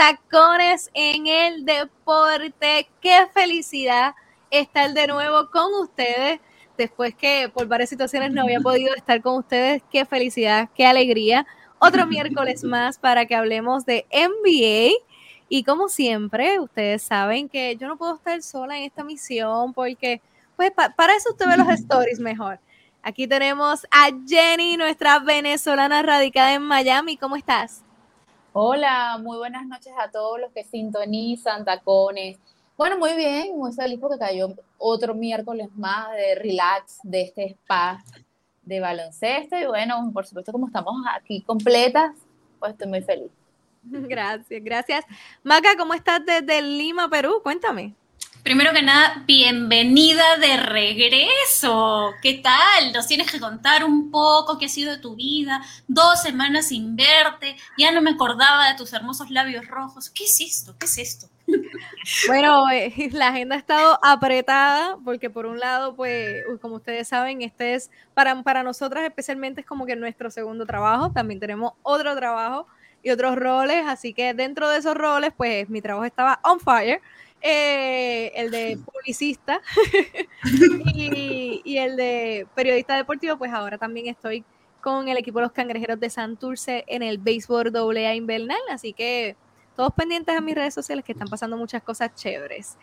tacones en el deporte. Qué felicidad estar de nuevo con ustedes. Después que por varias situaciones no había podido estar con ustedes. Qué felicidad, qué alegría. Otro miércoles más para que hablemos de NBA. Y como siempre, ustedes saben que yo no puedo estar sola en esta misión porque, pues, para eso usted ve los stories mejor. Aquí tenemos a Jenny, nuestra venezolana radicada en Miami. ¿Cómo estás? Hola, muy buenas noches a todos los que sintonizan tacones. Bueno, muy bien, muy feliz porque cayó otro miércoles más de relax de este spa de baloncesto. Y bueno, por supuesto, como estamos aquí completas, pues estoy muy feliz. Gracias, gracias. Maca, ¿cómo estás desde Lima, Perú? Cuéntame. Primero que nada, bienvenida de regreso. ¿Qué tal? Nos tienes que contar un poco qué ha sido de tu vida. Dos semanas sin verte. Ya no me acordaba de tus hermosos labios rojos. ¿Qué es esto? ¿Qué es esto? Bueno, eh, la agenda ha estado apretada porque por un lado, pues, como ustedes saben, este es para, para nosotras especialmente es como que nuestro segundo trabajo. También tenemos otro trabajo y otros roles. Así que dentro de esos roles, pues mi trabajo estaba on fire. Eh, el de publicista y, el de periodista deportivo, pues ahora también estoy con el equipo de los cangrejeros de Santurce en el béisbol AA invernal, así que todos pendientes a mis redes sociales que están pasando muchas cosas chéveres.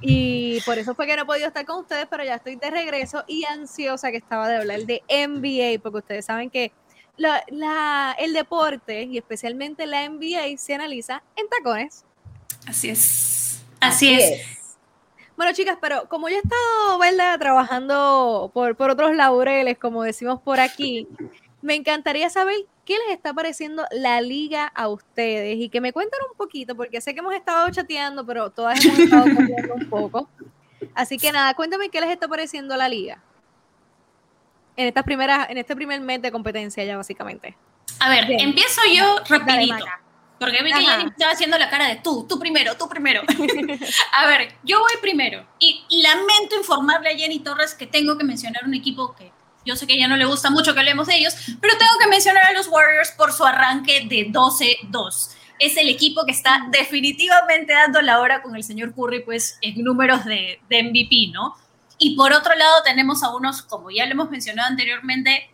Y por eso fue que no he podido estar con ustedes, pero ya estoy de regreso y ansiosa que estaba de hablar de NBA, porque ustedes saben que el deporte y especialmente la NBA se analiza en tacones. Así es. Así, es. Bueno, chicas, pero como yo he estado, ¿verdad? Trabajando por, por otros laureles, como decimos por aquí, me encantaría saber qué les está pareciendo la liga a ustedes y que me cuenten un poquito, porque sé que hemos estado chateando, pero todas hemos estado cambiando un poco. Así que nada, cuéntame qué les está pareciendo la liga. En esta primera, en este primer mes de competencia ya básicamente. A ver, empiezo yo rapidito. Porque vi que Jenny estaba haciendo la cara de tú, tú primero, tú primero. a ver, yo voy primero. Y lamento informarle a Jenny Torres que tengo que mencionar un equipo que yo sé que a ella no le gusta mucho que hablemos de ellos, pero tengo que mencionar a los Warriors por su arranque de 12-2. Es el equipo que está definitivamente dando la hora con el señor Curry, pues en números de, de MVP, ¿no? Y por otro lado tenemos a unos, como ya lo hemos mencionado anteriormente,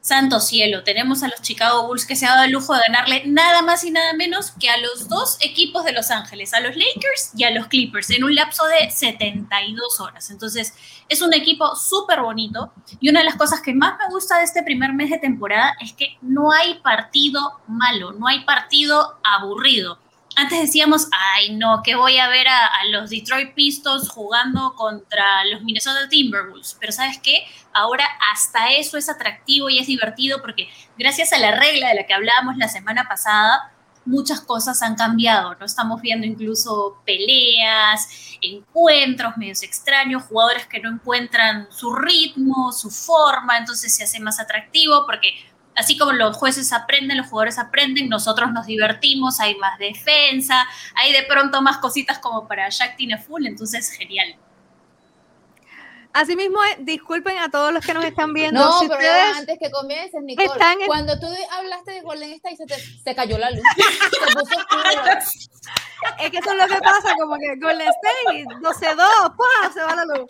santo cielo, tenemos a los Chicago Bulls que se ha dado el lujo de ganarle nada más y nada menos que a los dos equipos de Los Ángeles, a los Lakers y a los Clippers, en un lapso de 72 horas. Entonces, es un equipo súper bonito y una de las cosas que más me gusta de este primer mes de temporada es que no hay partido malo, no hay partido aburrido antes decíamos, ay no, que voy a ver a, los Detroit Pistons jugando contra los Minnesota Timberwolves. Pero sabes qué, ahora hasta eso es atractivo y es divertido porque gracias a la regla de la que hablábamos la semana pasada, muchas cosas han cambiado, ¿no? Estamos viendo incluso peleas, encuentros medios extraños, jugadores que no encuentran su ritmo, su forma, entonces se hace más atractivo porque así como los jueces aprenden, los jugadores aprenden, nosotros nos divertimos, hay más defensa, hay de pronto más cositas como para Jack Tina Full, entonces genial. Asimismo, eh, disculpen a todos los que nos están viendo. No, pero antes que comiences, Nicole, cuando tú hablaste de Golden State, se te cayó la luz. se puso es que eso es lo que pasa, como que Golden State, 12-2, ¡pah! se va la luz.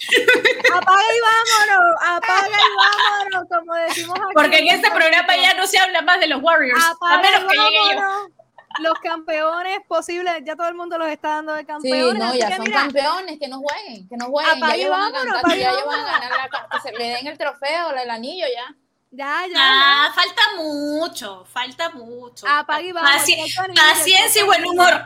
Apaga y vámonos, apaga y vámonos, como decimos aquí. Porque en este programa ya no se habla más de los Warriors, a menos que llegue yo los campeones posibles, ya todo el mundo los está dando de campeones. Sí, no, ya son campeones, que no jueguen, que no jueguen. ya ellos van a cantar, ya ellos van a ganar la, que se le den el trofeo, el anillo ya. Ya, ya. Ah, falta mucho, falta mucho. Y vamos. paciencia y buen humor.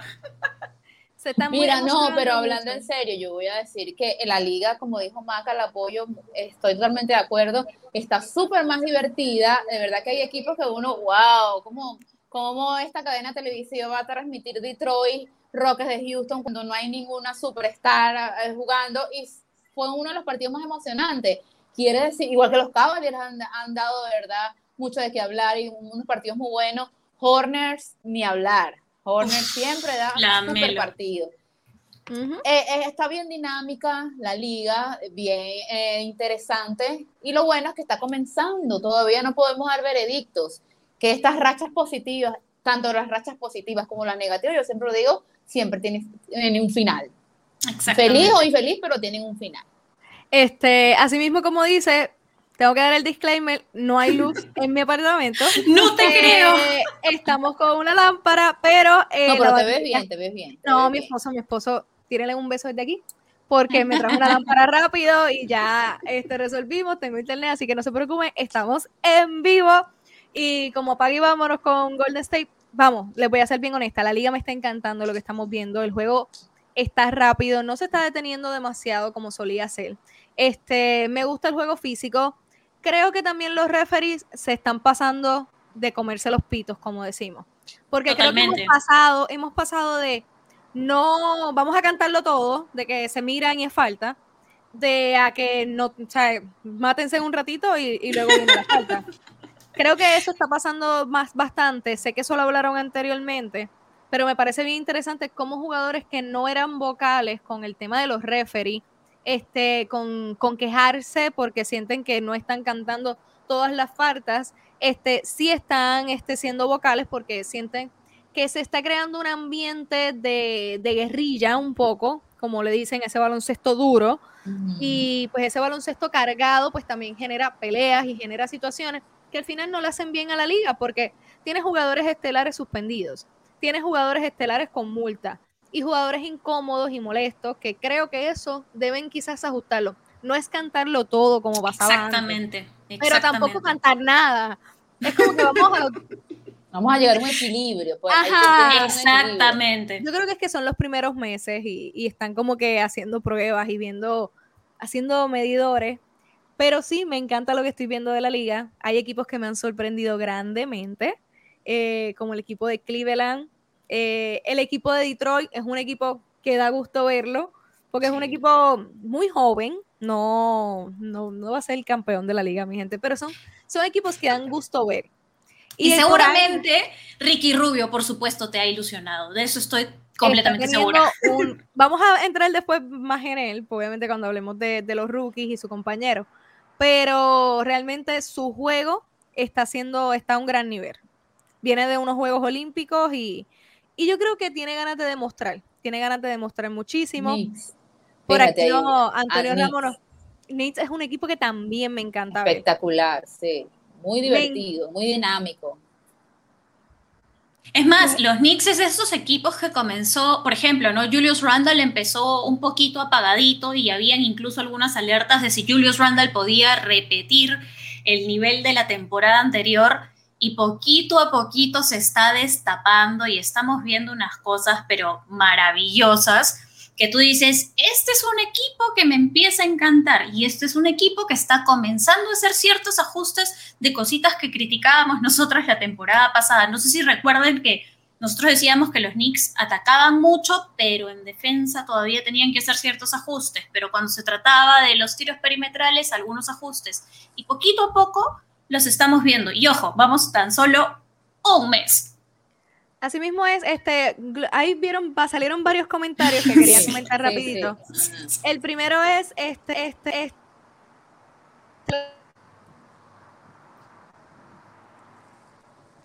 Se están Mira, no, pero hablando en serio, yo voy a decir que la liga, como dijo Maca, el apoyo, estoy totalmente de acuerdo, está súper más divertida. De verdad que hay equipos que uno, wow, como cómo esta cadena televisiva va a transmitir Detroit, Rockets de Houston, cuando no hay ninguna superstar eh, jugando, y fue uno de los partidos más emocionantes. Quiere decir, igual que los Cavaliers han, han dado de verdad mucho de qué hablar y unos partidos muy buenos. Horners, ni hablar. Horners siempre da un super partido. Eh, eh, está bien dinámica la liga, bien interesante. Y lo bueno es que está comenzando. Todavía no podemos dar veredictos que estas rachas positivas tanto las rachas positivas como las negativas, yo siempre lo digo, siempre tienen, un final. Feliz o infeliz, pero tienen un final. Este, así mismo como dice, tengo que dar el disclaimer, no hay luz en mi apartamento. No te creo. Estamos con una lámpara, pero... Eh, no, pero te ves bien, te ves bien. no, mi esposo, mi esposo, tírenle un beso desde aquí, porque me trajo una lámpara rápido y ya este, resolvimos, tengo internet, así que no se preocupen, estamos en vivo. Y como pague vámonos con Golden State, vamos, les voy a ser bien honesta, la liga me está encantando lo que estamos viendo, el juego está rápido, no se está deteniendo demasiado como solía ser. Este, me gusta el juego físico. Creo que también los referees se están pasando de comerse los pitos, como decimos. Porque creo que hemos pasado, hemos pasado de no vamos a cantarlo todo, de que se miran y es falta, de a que no, o sea, mátense un ratito y, y luego viene la falta. Creo que eso está pasando más bastante. Sé que eso lo hablaron anteriormente, pero me parece bien interesante cómo jugadores que no eran vocales con el tema de los referees este, con, quejarse porque sienten que no están cantando todas las faltas, este, sí están este, siendo vocales porque sienten que se está creando un ambiente de, guerrilla un poco, como le dicen, ese baloncesto duro, y pues ese baloncesto cargado pues también genera peleas y genera situaciones que al final no le hacen bien a la liga porque tiene jugadores estelares suspendidos, tiene jugadores estelares con multa, y jugadores incómodos y molestos, que creo que eso deben quizás ajustarlo. No es cantarlo todo como pasaba exactamente, pero tampoco cantar nada. Es como que vamos a... Vamos a llegar a un equilibrio. Pues, Ajá, exactamente. Yo creo que es que son los primeros meses y, y están como que haciendo pruebas y viendo, haciendo medidores. Pero sí, me encanta lo que estoy viendo de la liga. Hay equipos que me han sorprendido grandemente, eh, como el equipo de Cleveland, eh, el equipo de Detroit es un equipo que da gusto verlo, porque es un equipo muy joven, no, no, va a ser el campeón de la liga, mi gente, pero son, son equipos que dan gusto ver. Y, seguramente Ricky Rubio, por supuesto, te ha ilusionado. De eso estoy completamente segura. vamos a entrar después más en él, obviamente cuando hablemos de, de los rookies y su compañero. Pero realmente su juego está haciendo, está a un gran nivel. Viene de unos Juegos Olímpicos y, y yo creo que tiene ganas de demostrar, tiene ganas de demostrar muchísimo. Por aquí no, Antonio Ramos. Knicks es un equipo que también me encanta Espectacular, sí. Muy divertido, muy dinámico. Es más, los Knicks es de esos equipos que comenzó, por ejemplo, ¿no? Julius Randall empezó un poquito apagadito y habían incluso algunas alertas de si Julius Randall podía repetir el nivel de la temporada anterior y poquito a poquito se está destapando y estamos viendo unas cosas pero maravillosas que tú dices, este es un equipo que me empieza a encantar y este es un equipo que está comenzando a hacer ciertos ajustes de cositas que criticábamos nosotros la temporada pasada. No sé si recuerden que nosotros decíamos que los Knicks atacaban mucho, pero en defensa todavía tenían que hacer ciertos ajustes, pero cuando se trataba de los tiros perimetrales, algunos ajustes. Y poquito a poco los estamos viendo. Y ojo, vamos tan solo un mes. Así mismo es, este, ahí vieron, salieron varios comentarios que quería comentar rapidito. El primero es, este, este, este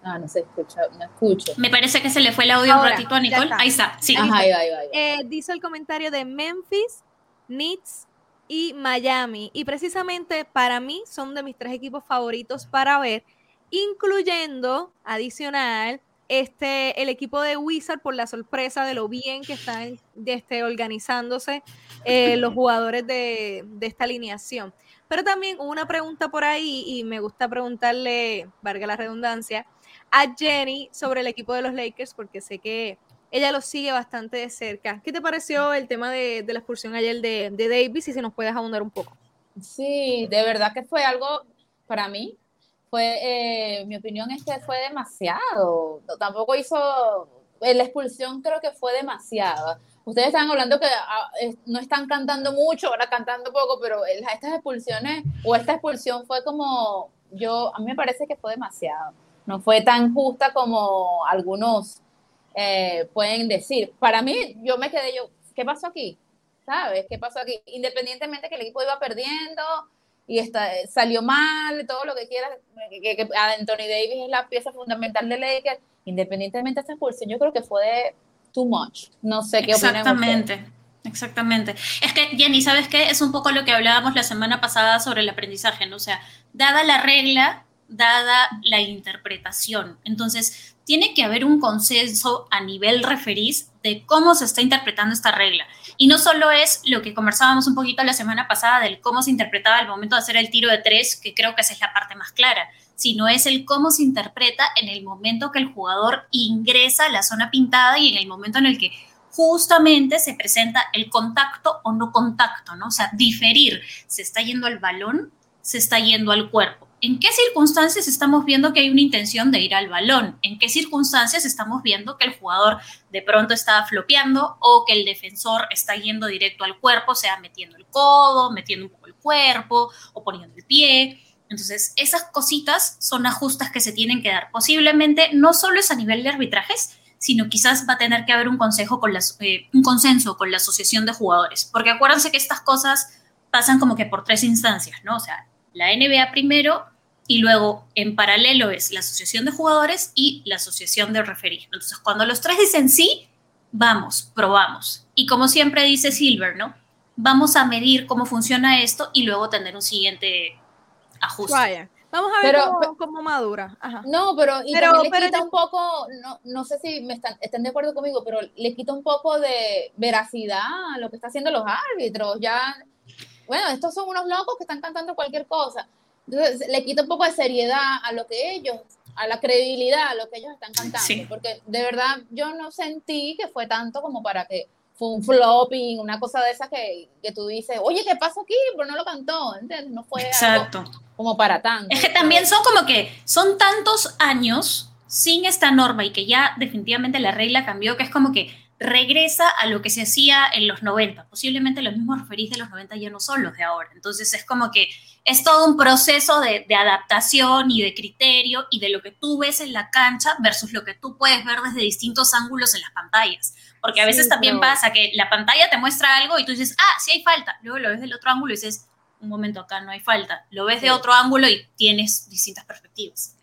Ah, no se escucha, no escucho. Me parece que se le fue el audio un ratito a Nicole. Ahí está, sí. Ajá, ahí va, ahí va, eh, dice el comentario de Memphis, Needs y Miami. Y precisamente para mí son de mis tres equipos favoritos para ver, incluyendo, adicional, este, el equipo de Wizard por la sorpresa de lo bien que están este, organizándose eh, los jugadores de, de, esta alineación. Pero también una pregunta por ahí, y me gusta preguntarle, valga la redundancia, a Jenny sobre el equipo de los Lakers, porque sé que ella lo sigue bastante de cerca. ¿Qué te pareció el tema de, la expulsión ayer de, de, Davis y si nos puedes abundar un poco? Sí, de verdad que fue algo para mí. Fue, eh, mi opinión es que fue demasiado. tampoco hizo, eh, la expulsión creo que fue demasiada. Ustedes estaban hablando que ah, no están cantando mucho, ahora cantando poco, pero estas expulsiones o esta expulsión fue como, yo, a mí me parece que fue demasiado. No fue tan justa como algunos eh, pueden decir. Para mí, yo me quedé yo, ¿qué pasó aquí? ¿Sabes? ¿Qué pasó aquí? Independientemente que el equipo iba perdiendo y está, salió mal, todo lo que quieras, que, Anthony Davis es la pieza fundamental de Lakers, independientemente de esta expulsión, yo creo que fue de too much. No sé qué Exactamente. Exactamente. Es que, Jenny, ¿sabes qué? Es un poco lo que hablábamos la semana pasada sobre el aprendizaje, ¿no? O sea, dada la regla, dada la interpretación. Entonces, tiene que haber un consenso a nivel referís de cómo se está interpretando esta regla. Y no solo es lo que conversábamos un poquito la semana pasada del cómo se interpretaba al momento de hacer el tiro de tres, que creo que esa es la parte más clara, sino es el cómo se interpreta en el momento que el jugador ingresa a la zona pintada y en el momento en el que justamente se presenta el contacto o no contacto, ¿no? O sea, diferir, se está yendo al balón, se está yendo al cuerpo. ¿En qué circunstancias estamos viendo que hay una intención de ir al balón? ¿En qué circunstancias estamos viendo que el jugador de pronto está flopeando o que el defensor está yendo directo al cuerpo, sea metiendo el codo, metiendo un poco el cuerpo o poniendo el pie? Entonces, esas cositas son ajustes que se tienen que dar. Posiblemente no solo es a nivel de arbitrajes, sino quizás va a tener que haber un, consejo con eh, un consenso con la asociación de jugadores. Porque acuérdense que estas cosas pasan como que por tres instancias, ¿no? O sea, la NBA primero y luego en paralelo es la asociación de jugadores y la asociación de referir. Entonces, cuando los tres dicen sí, vamos, probamos. Y como siempre dice Silver, ¿no? Vamos a medir cómo funciona esto y luego tener un siguiente ajuste. Vamos a ver cómo, madura. No, pero, y pero, le quita un poco, no, no sé si me están, estén de acuerdo conmigo, pero le quita un poco de veracidad a lo que están haciendo los árbitros. Ya bueno, estos son unos locos que están cantando cualquier cosa. Entonces, le quita un poco de seriedad a lo que ellos, a la credibilidad a lo que ellos están cantando. Porque de verdad yo no sentí que fue tanto como para que fue un flopping, una cosa de esa que, que tú dices, oye, ¿qué pasó aquí? Pero no lo cantó, ¿entiendes? No fue Exacto. como para tanto. Es que también son como que son tantos años sin esta norma y que ya definitivamente la regla cambió, que es como que regresa a lo que se hacía en los 90. Posiblemente los mismos referís de los 90 ya no son los de ahora. Entonces es como que es todo un proceso de, adaptación y de criterio y de lo que tú ves en la cancha versus lo que tú puedes ver desde distintos ángulos en las pantallas. Porque a veces también pasa que la pantalla te muestra algo y tú dices, ah, sí hay falta. Luego lo ves del otro ángulo y dices, un momento acá no hay falta. Lo ves de otro ángulo y tienes distintas perspectivas.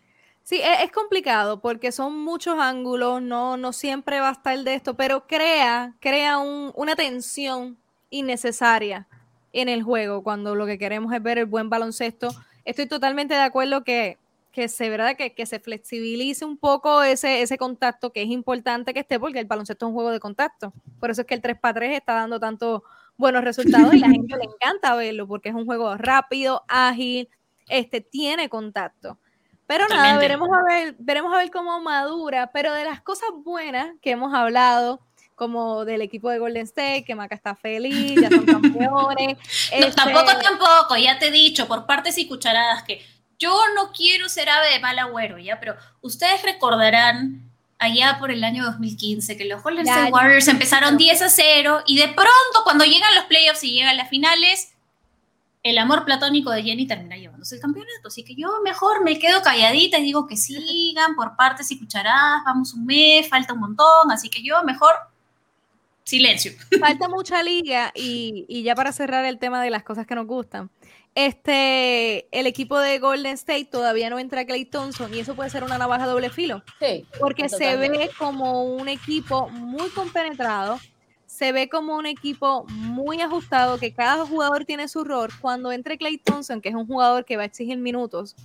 Sí, e, es, complicado porque son muchos ángulos, no, no siempre va a estar de esto, pero crea, crea una tensión innecesaria en el juego cuando lo que queremos es ver el buen baloncesto. Estoy totalmente de acuerdo que, que se, ¿verdad? Que, se flexibilice un poco ese, ese contacto, que es importante que esté, porque el baloncesto es un juego de contacto. Por eso es que el 3 para 3 está dando tantos buenos resultados y la gente le encanta verlo, porque es un juego rápido, ágil, este, tiene contacto. Pero nada, veremos a ver, veremos a ver cómo madura, pero de las cosas buenas que hemos hablado, como del equipo de Golden State, que Maca está feliz, ya son campeones. Este tampoco, tampoco, ya te he dicho, por partes y cucharadas, que yo no quiero ser ave de mal agüero, ¿ya? Pero ustedes recordarán allá por el año 2015 que los Golden State Warriors empezaron 10 a 0 y de pronto cuando llegan los playoffs y llegan las finales, el amor platónico de Jenny termina llevándose el campeonato. Así que yo mejor me quedo calladita y digo que sigan por partes y cucharadas, vamos un mes, falta un montón, así que yo mejor silencio. Falta mucha liga y, ya para cerrar el tema de las cosas que nos gustan. Este, el equipo de Golden State todavía no entra Clay Thompson y eso puede ser una navaja doble filo. Sí, porque se ve como un equipo muy compenetrado, se ve como un equipo muy ajustado, que cada jugador tiene su rol. Cuando entre Clay Thompson, que es un jugador que va a exigir minutos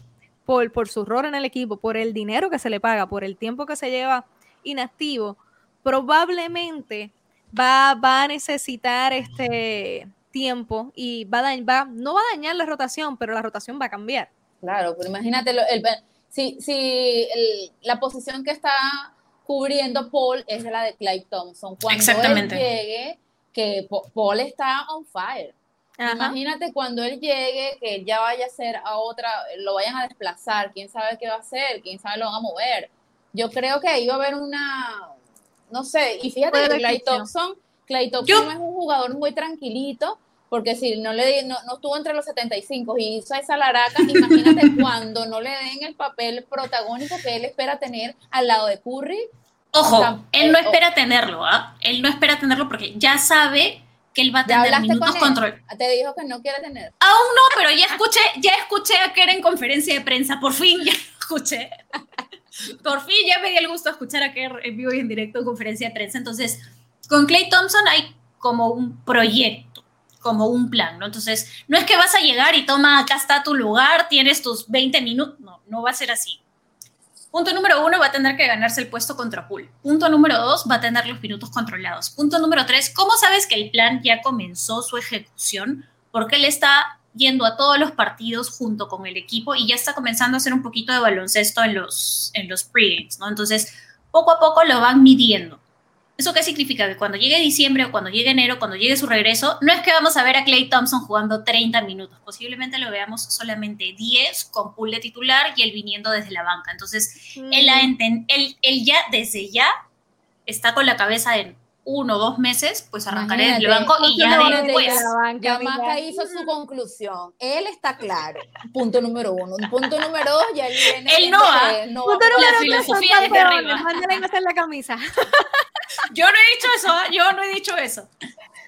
por, por su rol en el equipo, por el dinero que se le paga, por el tiempo que se lleva inactivo, probablemente va, va a necesitar este tiempo y va, va no va a dañar la rotación, pero la rotación va a cambiar. Claro, pero imagínate, el, si, si la posición que está cubriendo Paul es la de Clay Thompson. Cuando él llegue, que Paul está on fire. Imagínate cuando él llegue, que él ya vaya a ser a otra, lo vayan a desplazar, quién sabe qué va a hacer, quién sabe lo van a mover. Yo creo que va a haber una, no sé, y fíjate que Clay Thompson, Clay Thompson es un jugador muy tranquilito, porque si no le no, no estuvo entre los 75 y hizo esa laraca, imagínate cuando no le den el papel protagónico que él espera tener al lado de Curry. Ojo, él no eh, espera tenerlo, ¿ah? Él no espera tenerlo porque ya sabe que él va a tener minutos control. Te dijo que no quiere tener. Aún no, pero ya escuché, ya escuché a era en conferencia de prensa, por fin ya escuché. Por fin ya me di el gusto de escuchar a Kerr en vivo y en directo en conferencia de prensa. Entonces, con Clay Thompson hay como un proyecto, como un plan, ¿no? Entonces, no es que vas a llegar y toma, acá está tu lugar, tienes tus 20 minutos. No, no va a ser así. Punto número uno, va a tener que ganarse el puesto contra Pool. Punto número dos, va a tener los minutos controlados. Punto número tres, ¿cómo sabes que el plan ya comenzó su ejecución? Porque él está yendo a todos los partidos junto con el equipo y ya está comenzando a hacer un poquito de baloncesto en los, en los pregames, ¿no? Entonces, poco a poco lo van midiendo. ¿Eso qué significa? Que cuando llegue diciembre o cuando llegue enero, cuando llegue su regreso, no es que vamos a ver a Clay Thompson jugando 30 minutos, posiblemente lo veamos solamente 10 con pool de titular y él viniendo desde la banca. Entonces, él, mm. él, él ya desde ya está con la cabeza en uno o dos meses, pues arrancaré desde el banco y ya después. ya Maca hizo su conclusión. Él está claro. Punto número uno. Punto número dos, ya viene. Él no va. No Punto la filosofía es de arriba. a hacer la camisa. Yo no he dicho eso, ¿eh? yo no he dicho eso.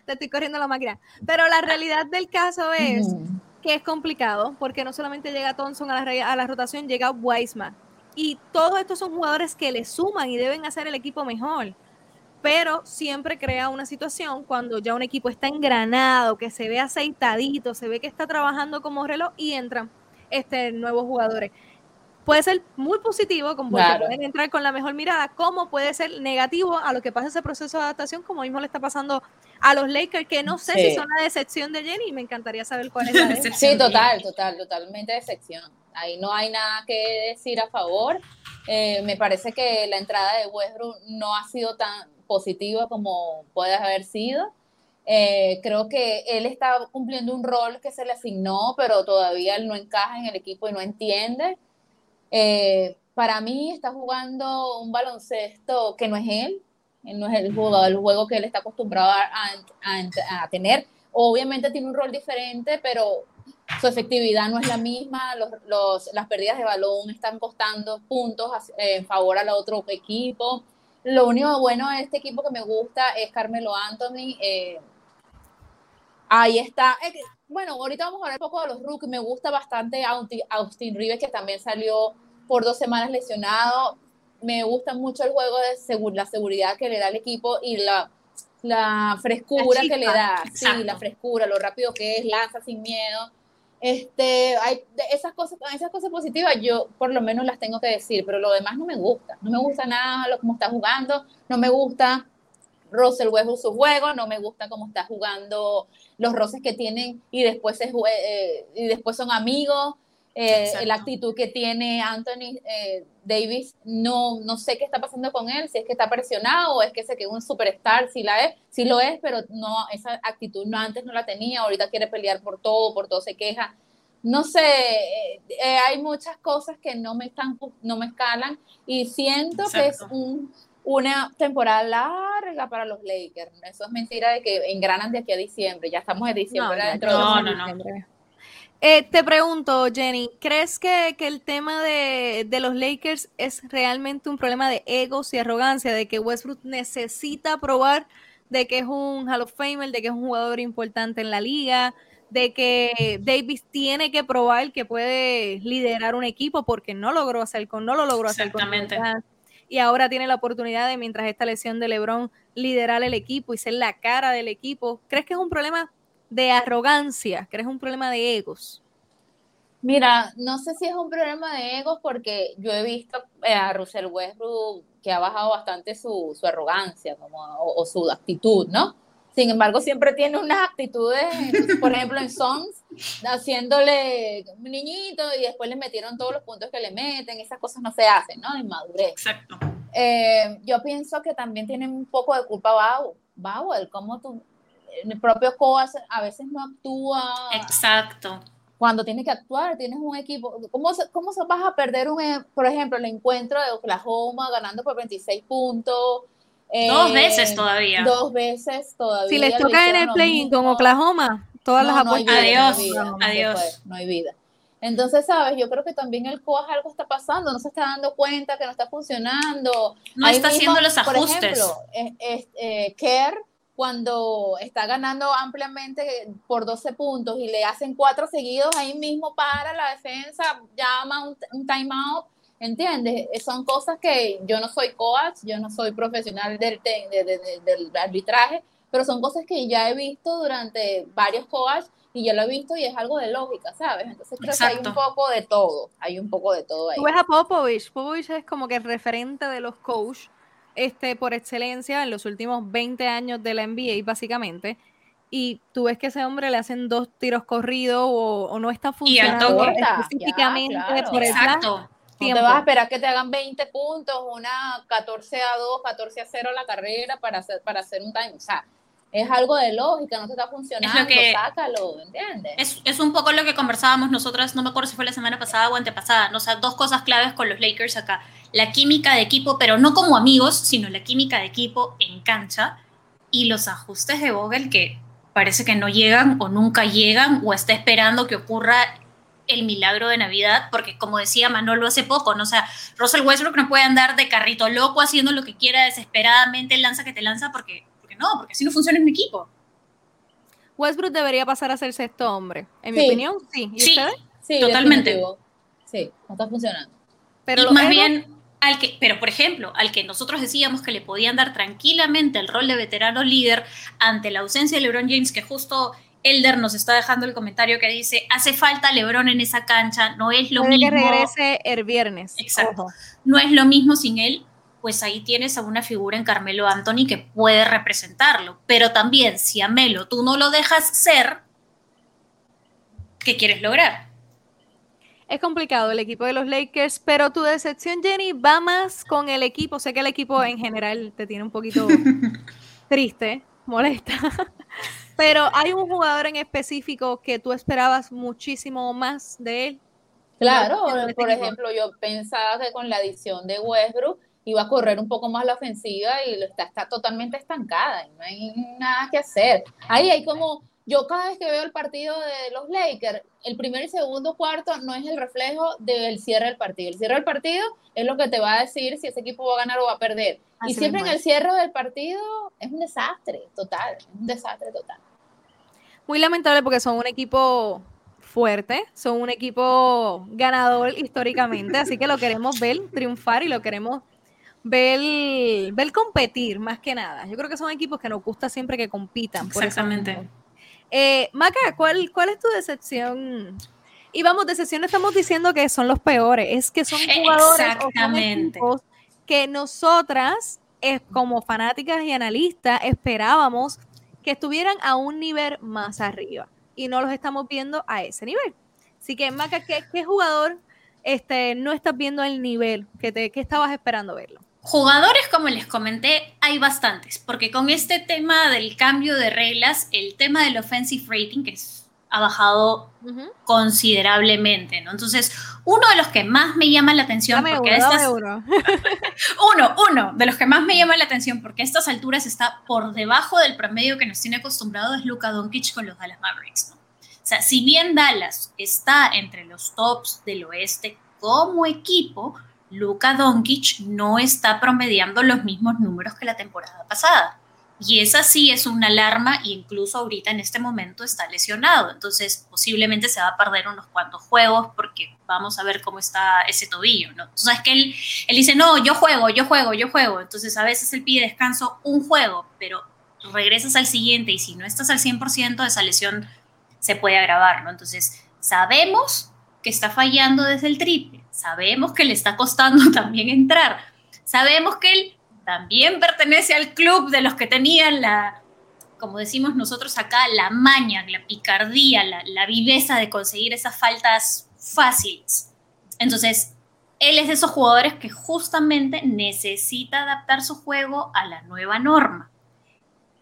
Te estoy corriendo la máquina. Pero la realidad del caso es que es complicado, porque no solamente llega Thompson a la, a la rotación, llega Weisman. Y todos estos son jugadores que le suman y deben hacer el equipo mejor pero siempre crea una situación cuando ya un equipo está engranado, que se ve aceitadito, se ve que está trabajando como reloj y entran este, nuevos jugadores. Puede ser muy positivo, como pueden entrar con la mejor mirada, como puede ser negativo a lo que pasa ese proceso de adaptación, como mismo le está pasando a los Lakers, que no sé si son la decepción de Jenny, me encantaría saber cuál es la decepción. Sí, total, total, totalmente decepción. Ahí no hay nada que decir a favor. Eh, me parece que la entrada de Westbrook no ha sido tan, positiva como puede haber sido. Eh, creo que él está cumpliendo un rol que se le asignó, pero todavía él no encaja en el equipo y no entiende. Eh, para mí está jugando un baloncesto que no es él, no es el jugador, el juego que él está acostumbrado a, a, tener. Obviamente tiene un rol diferente, pero su efectividad no es la misma, los, los, las pérdidas de balón están costando puntos en favor al otro equipo. Lo único bueno de este equipo que me gusta es Carmelo Anthony. Eh, ahí está. bueno, ahorita vamos a hablar un poco de los rookies. Me gusta bastante Austin Rives, que también salió por dos semanas lesionado. Me gusta mucho el juego de la seguridad que le da el equipo y la, la frescura que le da. Sí, la frescura, lo rápido que es, lanza sin miedo. Este, hay esas cosas, esas cosas positivas yo por lo menos las tengo que decir, pero lo demás no me gusta. No me gusta nada lo como está jugando, no me gusta Russell Westbrook su juego, no me gusta cómo está jugando los roces que tienen y después, es, eh, y después son amigos. Eh, la actitud que tiene Anthony eh, Davis, no, no sé qué está pasando con él, si es que está presionado o es que se quedó un superstar, si la es, si lo es, pero no, esa actitud no, antes no la tenía, ahorita quiere pelear por todo, por todo se queja. No sé, eh, hay muchas cosas que no me están, no me escalan y siento que es un, una temporada larga para los Lakers. Eso es mentira de que engranan de aquí a diciembre. Ya estamos en diciembre dentro no, de no, no. Eh, te pregunto, Jenny, ¿crees que, el tema de, los Lakers es realmente un problema de egos y arrogancia, de que Westbrook necesita probar de que es un Hall of Famer, de que es un jugador importante en la liga, de que Davis tiene que probar que puede liderar un equipo porque no logró hacer con, no lo logró hacer con y ahora tiene la oportunidad de mientras esta lesión de LeBron liderar el equipo y ser la cara del equipo. ¿Crees que es un problema de arrogancia? ¿Crees un problema de egos? Mira, no sé si es un problema de egos porque yo he visto eh, a Russell Westbrook que ha bajado bastante su, arrogancia como, o, su actitud, ¿no? Sin embargo, siempre tiene unas actitudes, por ejemplo, en Sons, haciéndole un niñito y después le metieron todos los puntos que le meten, esas cosas no se hacen, ¿no? Inmadurez. Exacto. Eh, yo pienso que también tiene un poco de culpa Bauer, Bauer, como tú, el propio Coas a veces no actúa. Exacto. Cuando tienes que actuar, tienes un equipo. ¿Cómo, cómo vas a perder, un, por ejemplo, el encuentro de Oklahoma ganando por 26 puntos? dos eh, veces todavía. Dos veces todavía. Si les toca en el play con Oklahoma, todas las apuestas. adiós, adiós. no hay vida. Entonces, ¿sabes? Yo creo que también el COAS algo está pasando, no se está dando cuenta que no está funcionando. No está haciendo los ajustes. Por ejemplo, es, eh, Kerr cuando está ganando ampliamente por 12 puntos y le hacen cuatro seguidos ahí mismo para la defensa, llama un, un timeout. ¿entiendes? Son cosas que yo no soy coach, yo no soy profesional del, del arbitraje, pero son cosas que ya he visto durante varios coaches y ya lo he visto y es algo de lógica, ¿sabes? Entonces creo que hay un poco de todo, hay un poco de todo ahí. Tú ves a Popovich, Popovich es como que el referente de los coaches este, por excelencia en los últimos 20 años de la NBA, básicamente. Y tú ves que ese hombre le hacen dos tiros corridos o, no está funcionando específicamente por el Exacto. No te vas a esperar que te hagan 20 puntos, una 14 a 2, 14 a 0 la carrera para hacer, para hacer un time. O sea, es algo de lógica, no te está funcionando, es que, sácalo, ¿entiendes? Es, es, un poco lo que conversábamos nosotras, no me acuerdo si fue la semana pasada o antepasada, ¿no? o sea, dos cosas claves con los Lakers acá. La química de equipo, pero no como amigos, sino la química de equipo en cancha y los ajustes de Vogel que parece que no llegan o nunca llegan o está esperando que ocurra el milagro de Navidad, porque como decía Manolo hace poco, ¿no? o sea, Russell Westbrook no puede andar de carrito loco haciendo lo que quiera desesperadamente, lanza que te lanza, porque no, porque así no funciona en mi equipo. Westbrook debería pasar a ser sexto hombre. En mi opinión, sí. ¿Y sí, sí, totalmente. Sí, no está funcionando. Pero más bien, al que, pero por ejemplo, al que nosotros decíamos que le podían dar tranquilamente el rol de veterano líder ante la ausencia de LeBron James, que justo Elder nos está dejando el comentario que dice, hace falta LeBron en esa cancha, no es lo mismo. que regrese el viernes. Exacto. No es lo mismo sin él pues ahí tienes a una figura en Carmelo Anthony que puede representarlo. Pero también, si a Melo tú no lo dejas ser, ¿qué quieres lograr? Es complicado el equipo de los Lakers, pero tu decepción, Jenny, va más con el equipo. Sé que el equipo en general te tiene un poquito triste, molesta. pero hay un jugador en específico que tú esperabas muchísimo más de él. Claro, por ejemplo, yo pensaba que con la adición de Westbrook iba a correr un poco más la ofensiva y está, está totalmente estancada y no hay nada que hacer. Ahí hay como, yo cada vez que veo el partido de los Lakers, el primer y segundo cuarto no es el reflejo del cierre del partido. El cierre del partido es lo que te va a decir si ese equipo va a ganar o va a perder. y siempre en el cierre del partido es un desastre total, es un desastre total. Muy lamentable porque son un equipo fuerte, son un equipo ganador históricamente, así que lo queremos ver triunfar y lo queremos ver, competir más que nada. Yo creo que son equipos que nos gusta siempre que compitan. Exactamente. Eh, Maca, ¿cuál, ¿cuál es tu decepción? Y vamos, decepción estamos diciendo que son los peores, es que son jugadores Exactamente. que nosotras, como fanáticas y analistas, esperábamos que estuvieran a un nivel más arriba y no los estamos viendo a ese nivel. Así que, Maca, ¿qué, qué jugador este, no estás viendo el nivel que, te, que estabas esperando verlo? Jugadores, como les comenté, hay bastantes, porque con este tema del cambio de reglas, el tema del offensive rating, que ha bajado considerablemente, ¿no? Entonces, uno de los que más me llama la atención, porque uno, uno, uno de los que más me llama la atención, porque a estas alturas está por debajo del promedio que nos tiene acostumbrado, es Luka Doncic con los Dallas Mavericks, ¿no? O sea, si bien Dallas está entre los tops del oeste como equipo, Luka Doncic no está promediando los mismos números que la temporada pasada. Y esa sí es una alarma e incluso ahorita en este momento está lesionado. Entonces posiblemente se va a perder unos cuantos juegos porque vamos a ver cómo está ese tobillo. ¿no? Tú sabes que él, él dice, no, yo juego, yo juego, yo juego. Entonces a veces él pide descanso un juego, pero regresas al siguiente y si no estás al 100% esa lesión se puede agravar. ¿no? Entonces sabemos que está fallando desde el triple sabemos que le está costando también entrar, sabemos que él también pertenece al club de los que tenían la, como decimos nosotros acá, la maña, la picardía, la, viveza de conseguir esas faltas fáciles. Entonces, él es de esos jugadores que justamente necesita adaptar su juego a la nueva norma.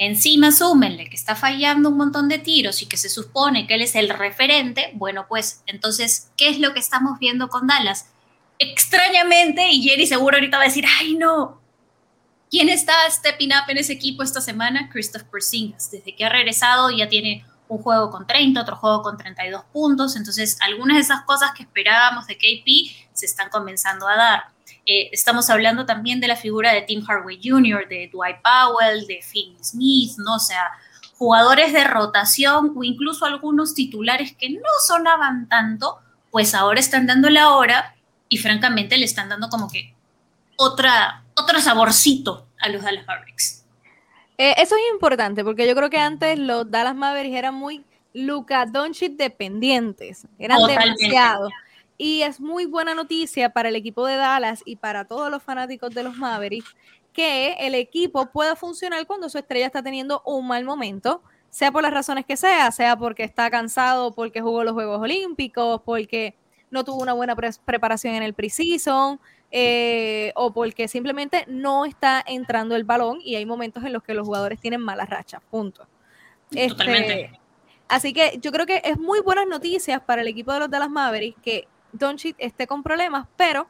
Encima súmenle que está fallando un montón de tiros y que se supone que él es el referente, bueno, pues entonces, ¿qué es lo que estamos viendo con Dallas? Extrañamente, y Jerry seguro ahorita va a decir, ay no, ¿quién está stepping up en ese equipo esta semana? Christoph Porzingis. Desde que ha regresado ya tiene un juego con 30, otro juego con 32 puntos, entonces algunas de esas cosas que esperábamos de KP se están comenzando a dar. Eh, estamos hablando también de la figura de Tim Hardaway Jr., de Dwight Powell, de Finney Smith, ¿no? O sea, jugadores de rotación o incluso algunos titulares que no sonaban tanto, pues ahora están dando la hora y francamente le están dando como que otra, otro saborcito a los Dallas Mavericks. Eh, eso es importante porque yo creo que antes los Dallas Mavericks eran muy Luka Doncic dependientes, eran demasiado. Y es muy buena noticia para el equipo de Dallas y para todos los fanáticos de los Mavericks que el equipo pueda funcionar cuando su estrella está teniendo un mal momento, sea por las razones que sea, sea porque está cansado, porque jugó los Juegos Olímpicos, porque no tuvo una buena preparación en el preseason, eh, o porque simplemente no está entrando el balón y hay momentos en los que los jugadores tienen malas rachas, punto. Este, así que yo creo que es muy buenas noticias para el equipo de los Dallas Mavericks que Doncic esté con problemas, pero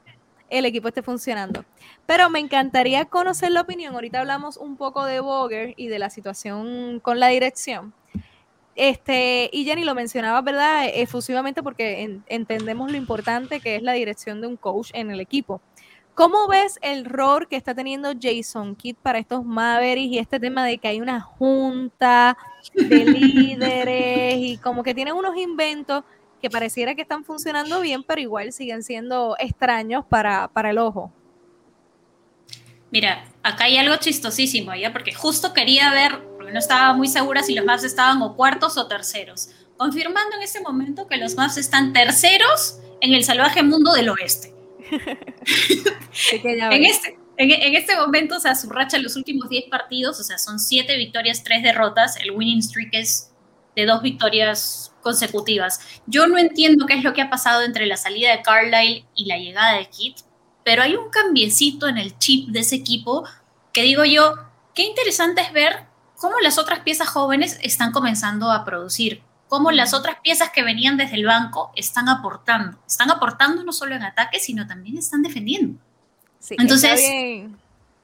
el equipo esté funcionando. Pero me encantaría conocer la opinión. Ahorita hablamos un poco de Boger y de la situación con la dirección. Este, y Jenny lo mencionaba, ¿verdad? Efusivamente porque entendemos lo importante que es la dirección de un coach en el equipo. ¿Cómo ves el rol que está teniendo Jason Kidd para estos Mavericks y este tema de que hay una junta de líderes y como que tienen unos inventos que pareciera que están funcionando bien, pero igual siguen siendo extraños para, para el ojo? Mira, acá hay algo chistosísimo, ¿ya? Porque justo quería ver, porque no estaba muy segura si los Mavs estaban o cuartos o terceros. Confirmando en este momento que los Mavs están terceros en el salvaje mundo del oeste. en, este, en, este momento, o sea, su racha en los últimos 10 partidos, o sea, son 7 victorias, 3 derrotas. El winning streak es de 2 victorias consecutivas. Yo no entiendo qué es lo que ha pasado entre la salida de Carlisle y la llegada de Kit, pero hay un cambiecito en el chip de ese equipo que digo yo, qué interesante es ver cómo las otras piezas jóvenes están comenzando a producir cómo las otras piezas que venían desde el banco están aportando. Están aportando no solo en ataque, sino también están defendiendo. Sí, entonces,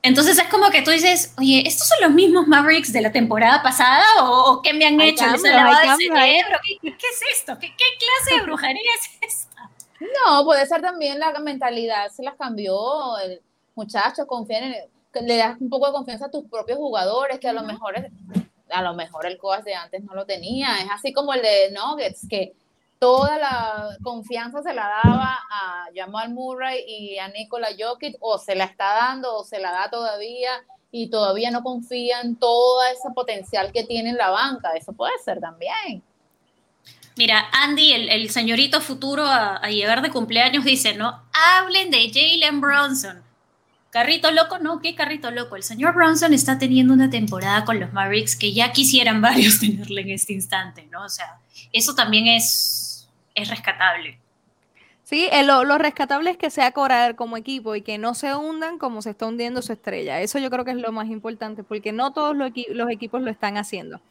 entonces es como que tú dices, oye, ¿estos son los mismos Mavericks de la temporada pasada? ¿O, qué me han hecho? ¿Les han cerebro? ¿Qué, es esto? ¿Qué, clase de brujería es esta? No, puede ser también la mentalidad, se las cambió. El muchacho confía en le das un poco de confianza a tus propios jugadores, que a lo mejor es, a lo mejor el Coas de antes no lo tenía. Es así como el de Nuggets, que toda la confianza se la daba a Jamal Murray y a Nikola Jokic, o se la está dando, o se la da todavía, y todavía no confía en todo ese potencial que tiene en la banca. Eso puede ser también. Mira, Andy, el, señorito futuro a, a, llegar de cumpleaños, dice, ¿no? Hablen de Jalen Bronson. Carrito loco, no, qué carrito loco. El señor Bronson está teniendo una temporada con los Mavericks que ya quisieran varios tenerle en este instante, ¿no? O sea, eso también es, es rescatable. Sí, eh, lo, rescatable es que sea coral como equipo y que no se hundan como se está hundiendo su estrella. Eso yo creo que es lo más importante, porque no todos los, los equipos lo están haciendo.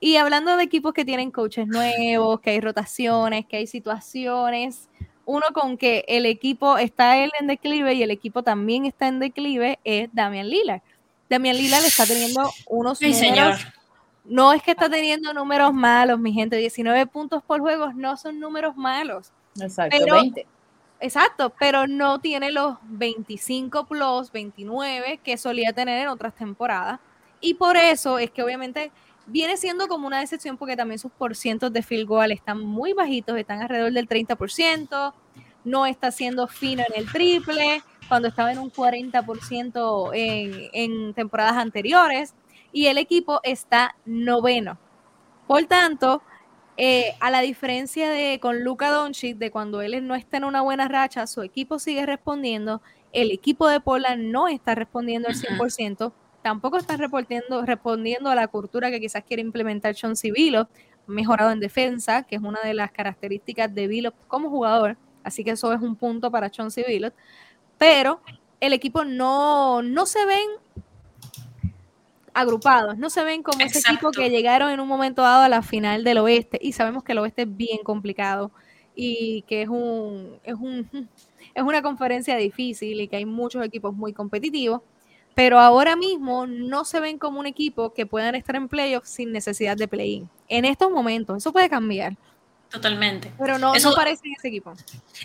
Y hablando de equipos que tienen coaches nuevos, que hay rotaciones, que hay situaciones, uno con que el equipo está él en declive y el equipo también está en declive es Damian Lillard. Damian Lillard está teniendo unos sí, números. Señor. No es que está teniendo números malos, mi gente. 19 puntos por juego no son números malos. Exacto, 20. Exacto, pero no tiene los 25 plus, 29 que solía tener en otras temporadas. Y por eso es que obviamente viene siendo como una decepción porque también sus porcientos de field goal están muy bajitos, están alrededor del 30%, no está siendo fino en el triple, cuando estaba en un 40% en, en temporadas anteriores, y el equipo está noveno. Por tanto, eh, a la diferencia de con Luca Doncic, de cuando él no está en una buena racha, su equipo sigue respondiendo, el equipo de Pola no está respondiendo al 100%, tampoco está respondiendo, a la cultura que quizás quiere implementar John Civilo, mejorado en defensa, que es una de las características de Vilo como jugador, así que eso es un punto para John Civilo, pero el equipo no, no se ven agrupados, no se ven como ese equipo que llegaron en un momento dado a la final del oeste y sabemos que el oeste es bien complicado y que es un, es un es una conferencia difícil y que hay muchos equipos muy competitivos pero ahora mismo no se ven como un equipo que puedan estar en playoffs sin necesidad de play-in. En estos momentos, eso puede cambiar. Totalmente. Pero no, eso, parece ese equipo.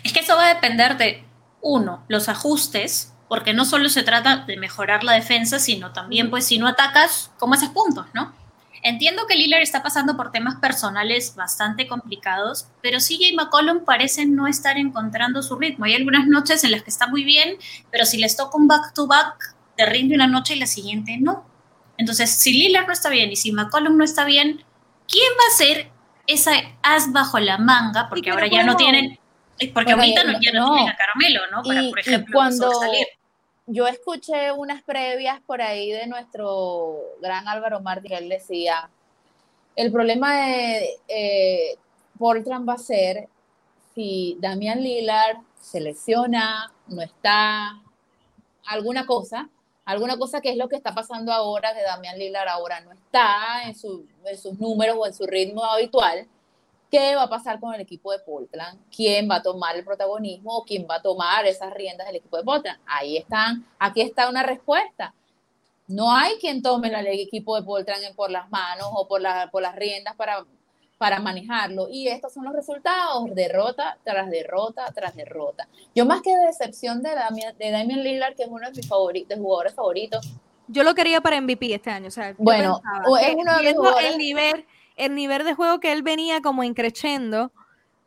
Es que eso va a depender de, uno, los ajustes, porque no solo se trata de mejorar la defensa, sino también, pues, si no atacas, ¿cómo haces puntos, no? entiendo que Lillard está pasando por temas personales bastante complicados, pero CJ McCollum parece no estar encontrando su ritmo. Hay algunas noches en las que está muy bien, pero si les toca un back-to-back, te rinde una noche y la siguiente no. Entonces, si Lillard no está bien y si McCollum no está bien, ¿quién va a ser esa as bajo la manga? Porque ahora ya no tienen, porque ahorita no, ya no, tienen a Caramelo, ¿no? Para, por ejemplo, cuando salir. Yo escuché unas previas por ahí de nuestro gran Álvaro Martín, él decía, el problema de eh, Portland va a ser si Damian Lillard se lesiona, no está, alguna cosa, alguna cosa que es lo que está pasando ahora, que Damian Lillard ahora no está en, sus números o en su ritmo habitual, ¿qué va a pasar con el equipo de Portland? ¿Quién va a tomar el protagonismo o quién va a tomar esas riendas del equipo de Portland? Ahí están, aquí está una respuesta. No hay quien tome el equipo de Portland por las manos o por, por las riendas para para manejarlo. Y estos son los resultados, derrota tras derrota tras derrota. Yo más que de decepción de Damian, de Damian Lillard, que es uno de mis favoritos, jugadores favoritos. Yo lo quería para MVP este año. O sea, bueno, es uno de el nivel, el nivel de juego que él venía como increciendo,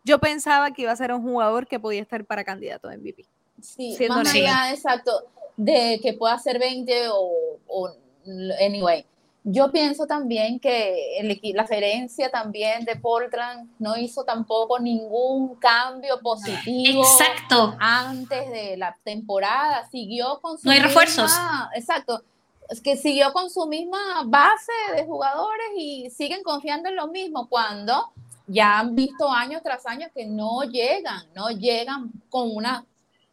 yo pensaba que iba a ser un jugador que podía estar para candidato a MVP. Sí, más allá, exacto, de que pueda ser 20 o, o anyway yo pienso también que el, la gerencia también de Portland no hizo tampoco ningún cambio positivo. Exacto. Antes de la temporada, siguió con su No hay refuerzos. Exacto. Que siguió con su misma base de jugadores y siguen confiando en lo mismo cuando ya han visto años tras años que no llegan, no llegan con una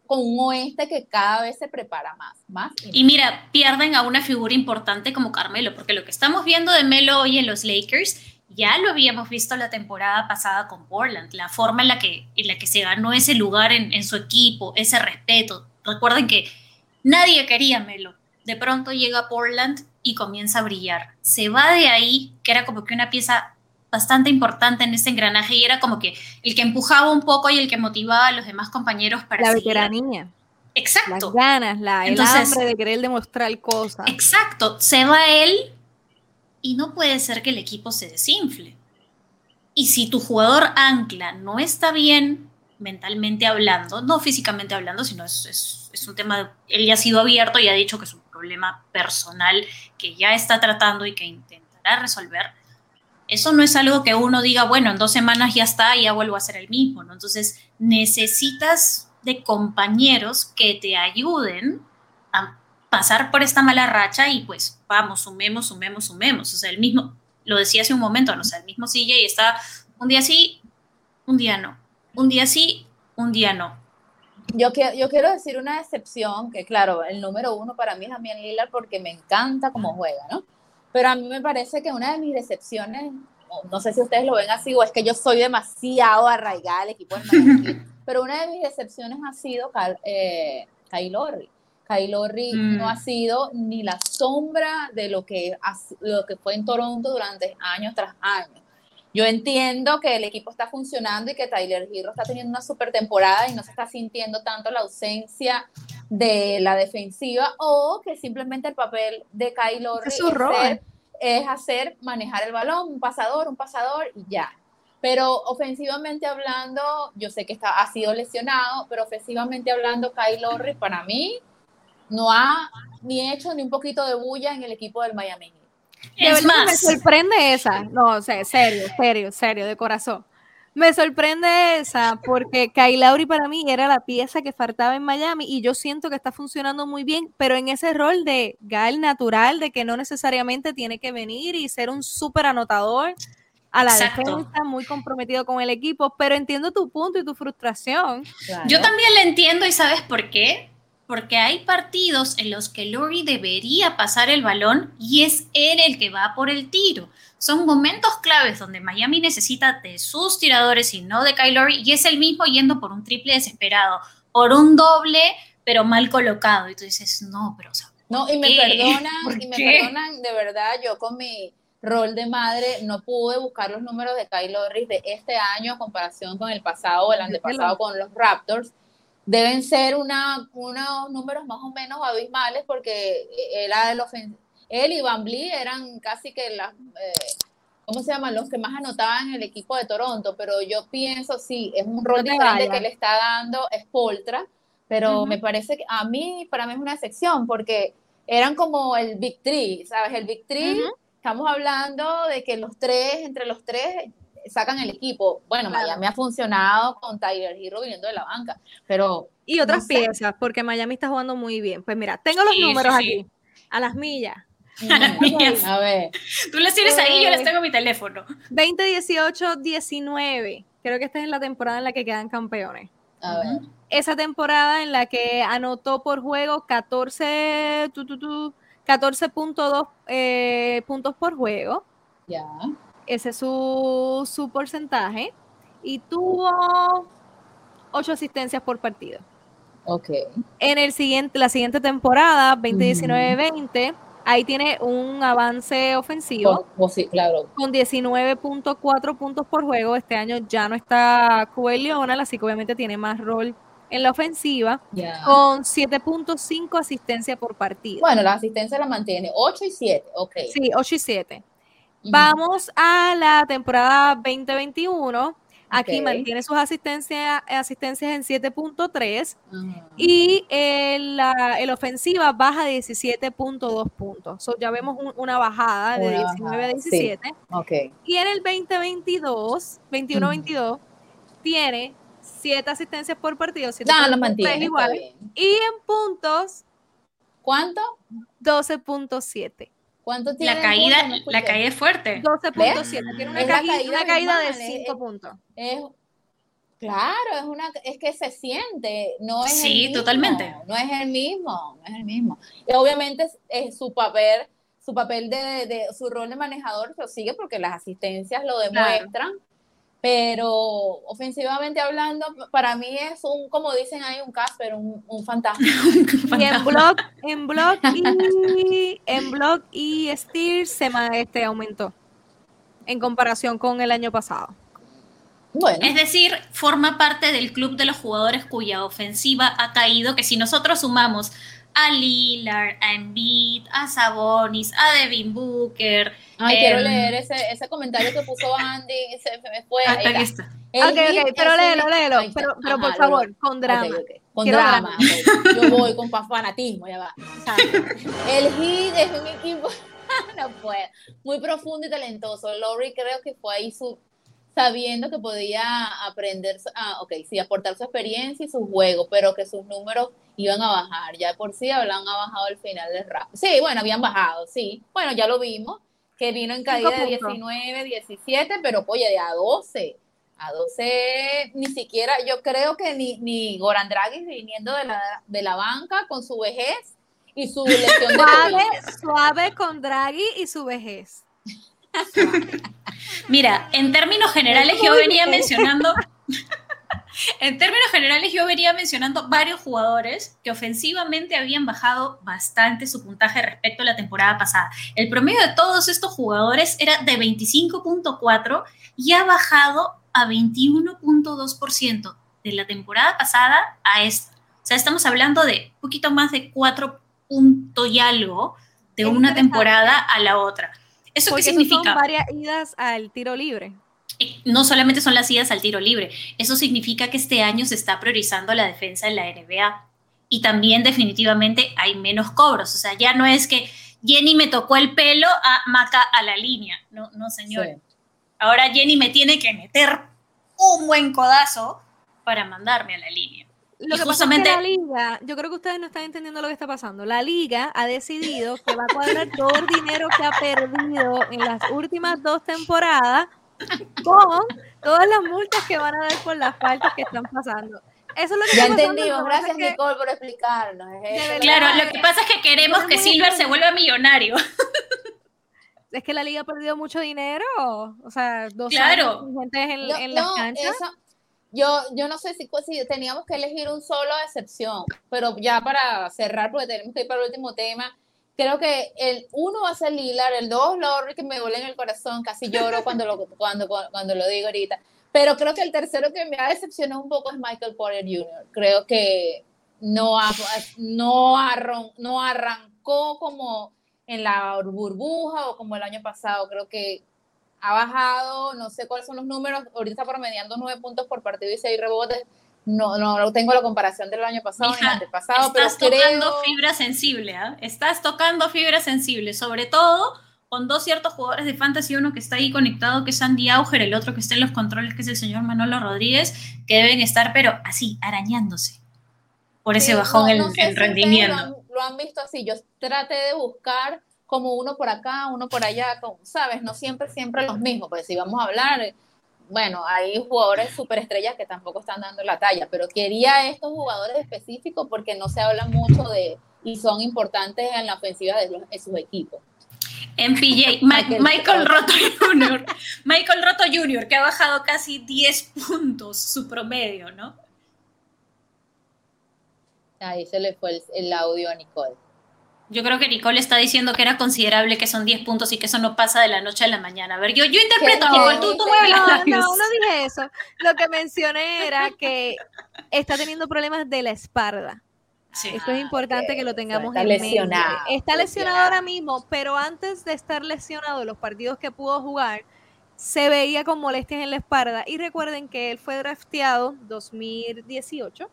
con un oeste que cada vez se prepara más, más y, mira, pierden a una figura importante como Carmelo, porque lo que estamos viendo de Melo hoy en los Lakers ya lo habíamos visto la temporada pasada con Portland, la forma en la que, en la que se ganó ese lugar en, en su equipo, ese respeto. Recuerden que nadie quería a Melo. De pronto llega a Portland y comienza a brillar. Se va de ahí, que era como que una pieza bastante importante en ese engranaje y era como que el que empujaba un poco y el que motivaba a los demás compañeros para La veteranía. Exacto. Las ganas, la, el hambre de querer demostrar cosas. Exacto. Se va él y no puede ser que el equipo se desinfle. Y si tu jugador ancla no está bien mentalmente hablando, no físicamente hablando, sino es, es un tema, él ya ha sido abierto y ha dicho que es un problema personal que ya está tratando y que intentará resolver eso no es algo que uno diga, bueno, en dos semanas ya está, ya vuelvo a ser el mismo, ¿no? Entonces, necesitas de compañeros que te ayuden a pasar por esta mala racha y pues vamos, sumemos, sumemos, sumemos. O sea, el mismo, lo decía hace un momento, ¿no? o sea, el mismo CJ está un día sí, un día no. Un día sí, un día no. Yo, que, yo quiero decir una excepción, que claro, el número uno para mí es Damián Lillard porque me encanta cómo juega, ¿no? Pero a mí me parece que una de mis decepciones, no sé si ustedes lo ven así, o es que yo soy demasiado arraigada al equipo de Miami, pero una de mis decepciones ha sido eh, Kyle Lowry. Kyle Lowry mm. no ha sido ni la sombra de lo que, lo que fue en Toronto durante años tras años. Yo entiendo que el equipo está funcionando y que Tyler Hero está teniendo una super temporada y no se está sintiendo tanto la ausencia de la defensiva o que simplemente el papel de Kyle es, es, hacer, manejar el balón, un pasador, un pasador y ya. Pero ofensivamente hablando, yo sé que está, ha sido lesionado, pero ofensivamente hablando, Kyle Lowry para mí no ha ni hecho ni un poquito de bulla en el equipo del Miami es más, me sorprende esa. No, o sea, serio, serio, serio, de corazón. Me sorprende esa porque Kyle Lowry para mí era la pieza que faltaba en Miami y yo siento que está funcionando muy bien, pero en ese rol de gal natural, de que no necesariamente tiene que venir y ser un súper anotador a la defensa, muy comprometido con el equipo, pero entiendo tu punto y tu frustración. Yo también la entiendo y ¿sabes por qué? Porque hay partidos en los que Lori debería pasar el balón y es él el que va por el tiro. Son momentos claves donde Miami necesita de sus tiradores y no de Kyle Lowry y es el mismo yendo por un triple desesperado, por un doble pero mal colocado. Y tú dices, no, pero o sea, No, y me perdonan, y me perdonan, de verdad, yo con mi rol de madre no pude buscar los números de Kyle Lowry de este año en comparación con el pasado o el antepasado con los Raptors deben ser una, unos números más o menos abismales porque era el, él y Van Blee eran casi que las, eh, ¿cómo se llaman? Los que más anotaban en el equipo de Toronto, pero yo pienso, sí, es un rol diferente que le está dando Spoltra, pero me parece que a mí, para mí es una excepción, porque eran como el Big Three, ¿sabes? El Big Three, estamos hablando de que los tres, entre los tres, sacan el equipo. Bueno, Miami ha funcionado con Tiger Hero viniendo de la banca, pero... Y otras piezas, porque Miami está jugando muy bien. Pues mira, tengo los números aquí, a las millas. A las millas. A ver. Tú las tienes ahí, yo las eh, tengo en mi teléfono. 20, 18, 19. Creo que esta es la temporada en la que quedan campeones. A ver. Esa temporada en la que anotó por juego 14, 14.2 eh, puntos por juego. Ya. Ese es su, su porcentaje. Y tuvo 8 asistencias por partido. Ok. En el siguiente, la siguiente temporada, 2019-20, ahí tiene un avance ofensivo. Oh, oh, sí, claro. Con 19.4 puntos por juego. Este año ya no está Cubel Leonal, así que obviamente tiene más rol en la ofensiva. Con 7.5 asistencia por partido. Bueno, la asistencia la mantiene. 8 y 7, ok. Sí, 8 y 7. Vamos a la temporada 2021. Aquí mantiene sus asistencias, asistencias en 7.3 y el, la, el, ofensiva baja de 17.2 puntos. ya vemos una bajada de 19 a 17. Y en el 2022, 21-22, tiene 7 asistencias por partido. 7 no, lo mantiene. Igual, y en puntos. ¿Cuánto? 12.7. ¿Cuánto tiene? La caída, la caída es fuerte. 12.7. Tiene una, caída, de 5 puntos. claro, es una es que se siente, no es Sí, el mismo, totalmente. No es el mismo, no es el mismo. Y obviamente es, su papel, su papel de, de, su rol de manejador lo sigue porque las asistencias lo demuestran pero ofensivamente hablando, para mí es un, como dicen ahí, un Casper, un, un fantasma. y en blog, en blog y en blog y Steer se este aumentó en comparación con el año pasado. Bueno. Es decir, forma parte del club de los jugadores cuya ofensiva ha caído, que si nosotros sumamos a Lillard, a Embiid, a Sabonis, a Devin Booker. Ay, quiero em, leer ese, ese comentario que puso Andy, se me fue. Ah, aquí está. Ok, ok, pero léelo, léelo, pero, pero por favor, con drama. Con drama. Yo voy con fanatismo, ya va. El Heat es un equipo, no puede, muy profundo y talentoso. Lowry creo que fue ahí su, sabiendo que podía aprender, ah, ok, sí, aportar su experiencia y su juego, pero que sus números iban a bajar. Ya por sí habían bajado el final del rap. Sí, bueno, habían bajado, sí. Bueno, ya lo vimos, que vino en caída de 19, 17, pero oye, de a 12. A 12, ni siquiera, yo creo que ni, ni Goran Draghi viniendo de la, de la banca con su vejez y su lesión de suave, suave con Draghi y su vejez. Mira, en términos generales yo venía mencionando, en términos generales yo venía mencionando varios jugadores que ofensivamente habían bajado bastante su puntaje respecto a la temporada pasada. El promedio de todos estos jugadores era de 25.4 y ha bajado a 21.2% de la temporada pasada a esta. O sea, estamos hablando de un poquito más de 4 puntos y algo de una temporada a la otra. ¿Eso qué significa? Son varias idas al tiro libre. No solamente son las idas al tiro libre, eso significa que este año se está priorizando la defensa en la NBA y también definitivamente hay menos cobros. O sea, ya no es que Jenny me tocó el pelo a Maca a la línea. No, no, señor. Ahora Jenny me tiene que meter un buen codazo para mandarme a la línea. Lo que pasa es que la liga, yo creo que ustedes no están entendiendo lo que está pasando. La liga ha decidido que va a cuadrar todo el dinero que ha perdido en las últimas dos temporadas con todas las multas que van a dar por las faltas que están pasando. Eso es lo que ya entendimos, gracias Nicole por explicarnos. Claro, lo que pasa es que queremos que Silver se vuelva millonario. Es que la liga ha perdido mucho dinero, o sea, dos claro. años en, en las canchas. Yo, yo no sé si, pues, si teníamos que elegir un solo excepción, pero ya para cerrar, porque tenemos que ir para el último tema, creo que el uno va a ser Lilar, el dos Lowry, que me duele en el corazón, casi lloro cuando lo, cuando, cuando lo digo ahorita. Pero creo que el tercero que me ha decepcionado un poco es Michael Porter Jr. Creo que no, no, no arrancó como en la burbuja o como el año pasado. Creo que ha bajado, no sé cuáles son los números, ahorita está promediando nueve puntos por partido y seis rebotes. No, no, tengo la comparación del año pasado ni antepasado, estás tocando fibra sensible, ¿ah? Estás tocando fibra sensible, sobre todo con dos ciertos jugadores de fantasy, uno que está ahí conectado, que es Andy Auger, el otro que está en los controles, que es el señor Manolo Rodríguez, que deben estar, pero así, arañándose por ese bajón en, rendimiento. Lo han, visto así, yo traté de buscar como uno por acá, uno por allá, ¿sabes? No siempre, siempre los mismos, porque si vamos a hablar, bueno, hay jugadores superestrellas que tampoco están dando la talla, pero quería estos jugadores específicos porque no se habla mucho de y son importantes en la ofensiva de, de sus equipos en PJ, Michael, Roto Jr., Michael Roto Jr., que ha bajado casi 10 puntos su promedio, ¿no? Ahí se le fue el, audio a Nicole. Yo creo que Nicole está diciendo que era considerable que son 10 puntos y que eso no pasa de la noche a la mañana. A ver, yo, yo interpreto, Nicole, tú, tú No, no, no dije eso. Lo que mencioné era que está teniendo problemas de la espalda. Esto es importante que lo tengamos en lesionado, mente. Está lesionado ahora mismo, pero antes de estar lesionado, los partidos que pudo jugar, se veía con molestias en la espalda. Y recuerden que él fue drafteado 2018,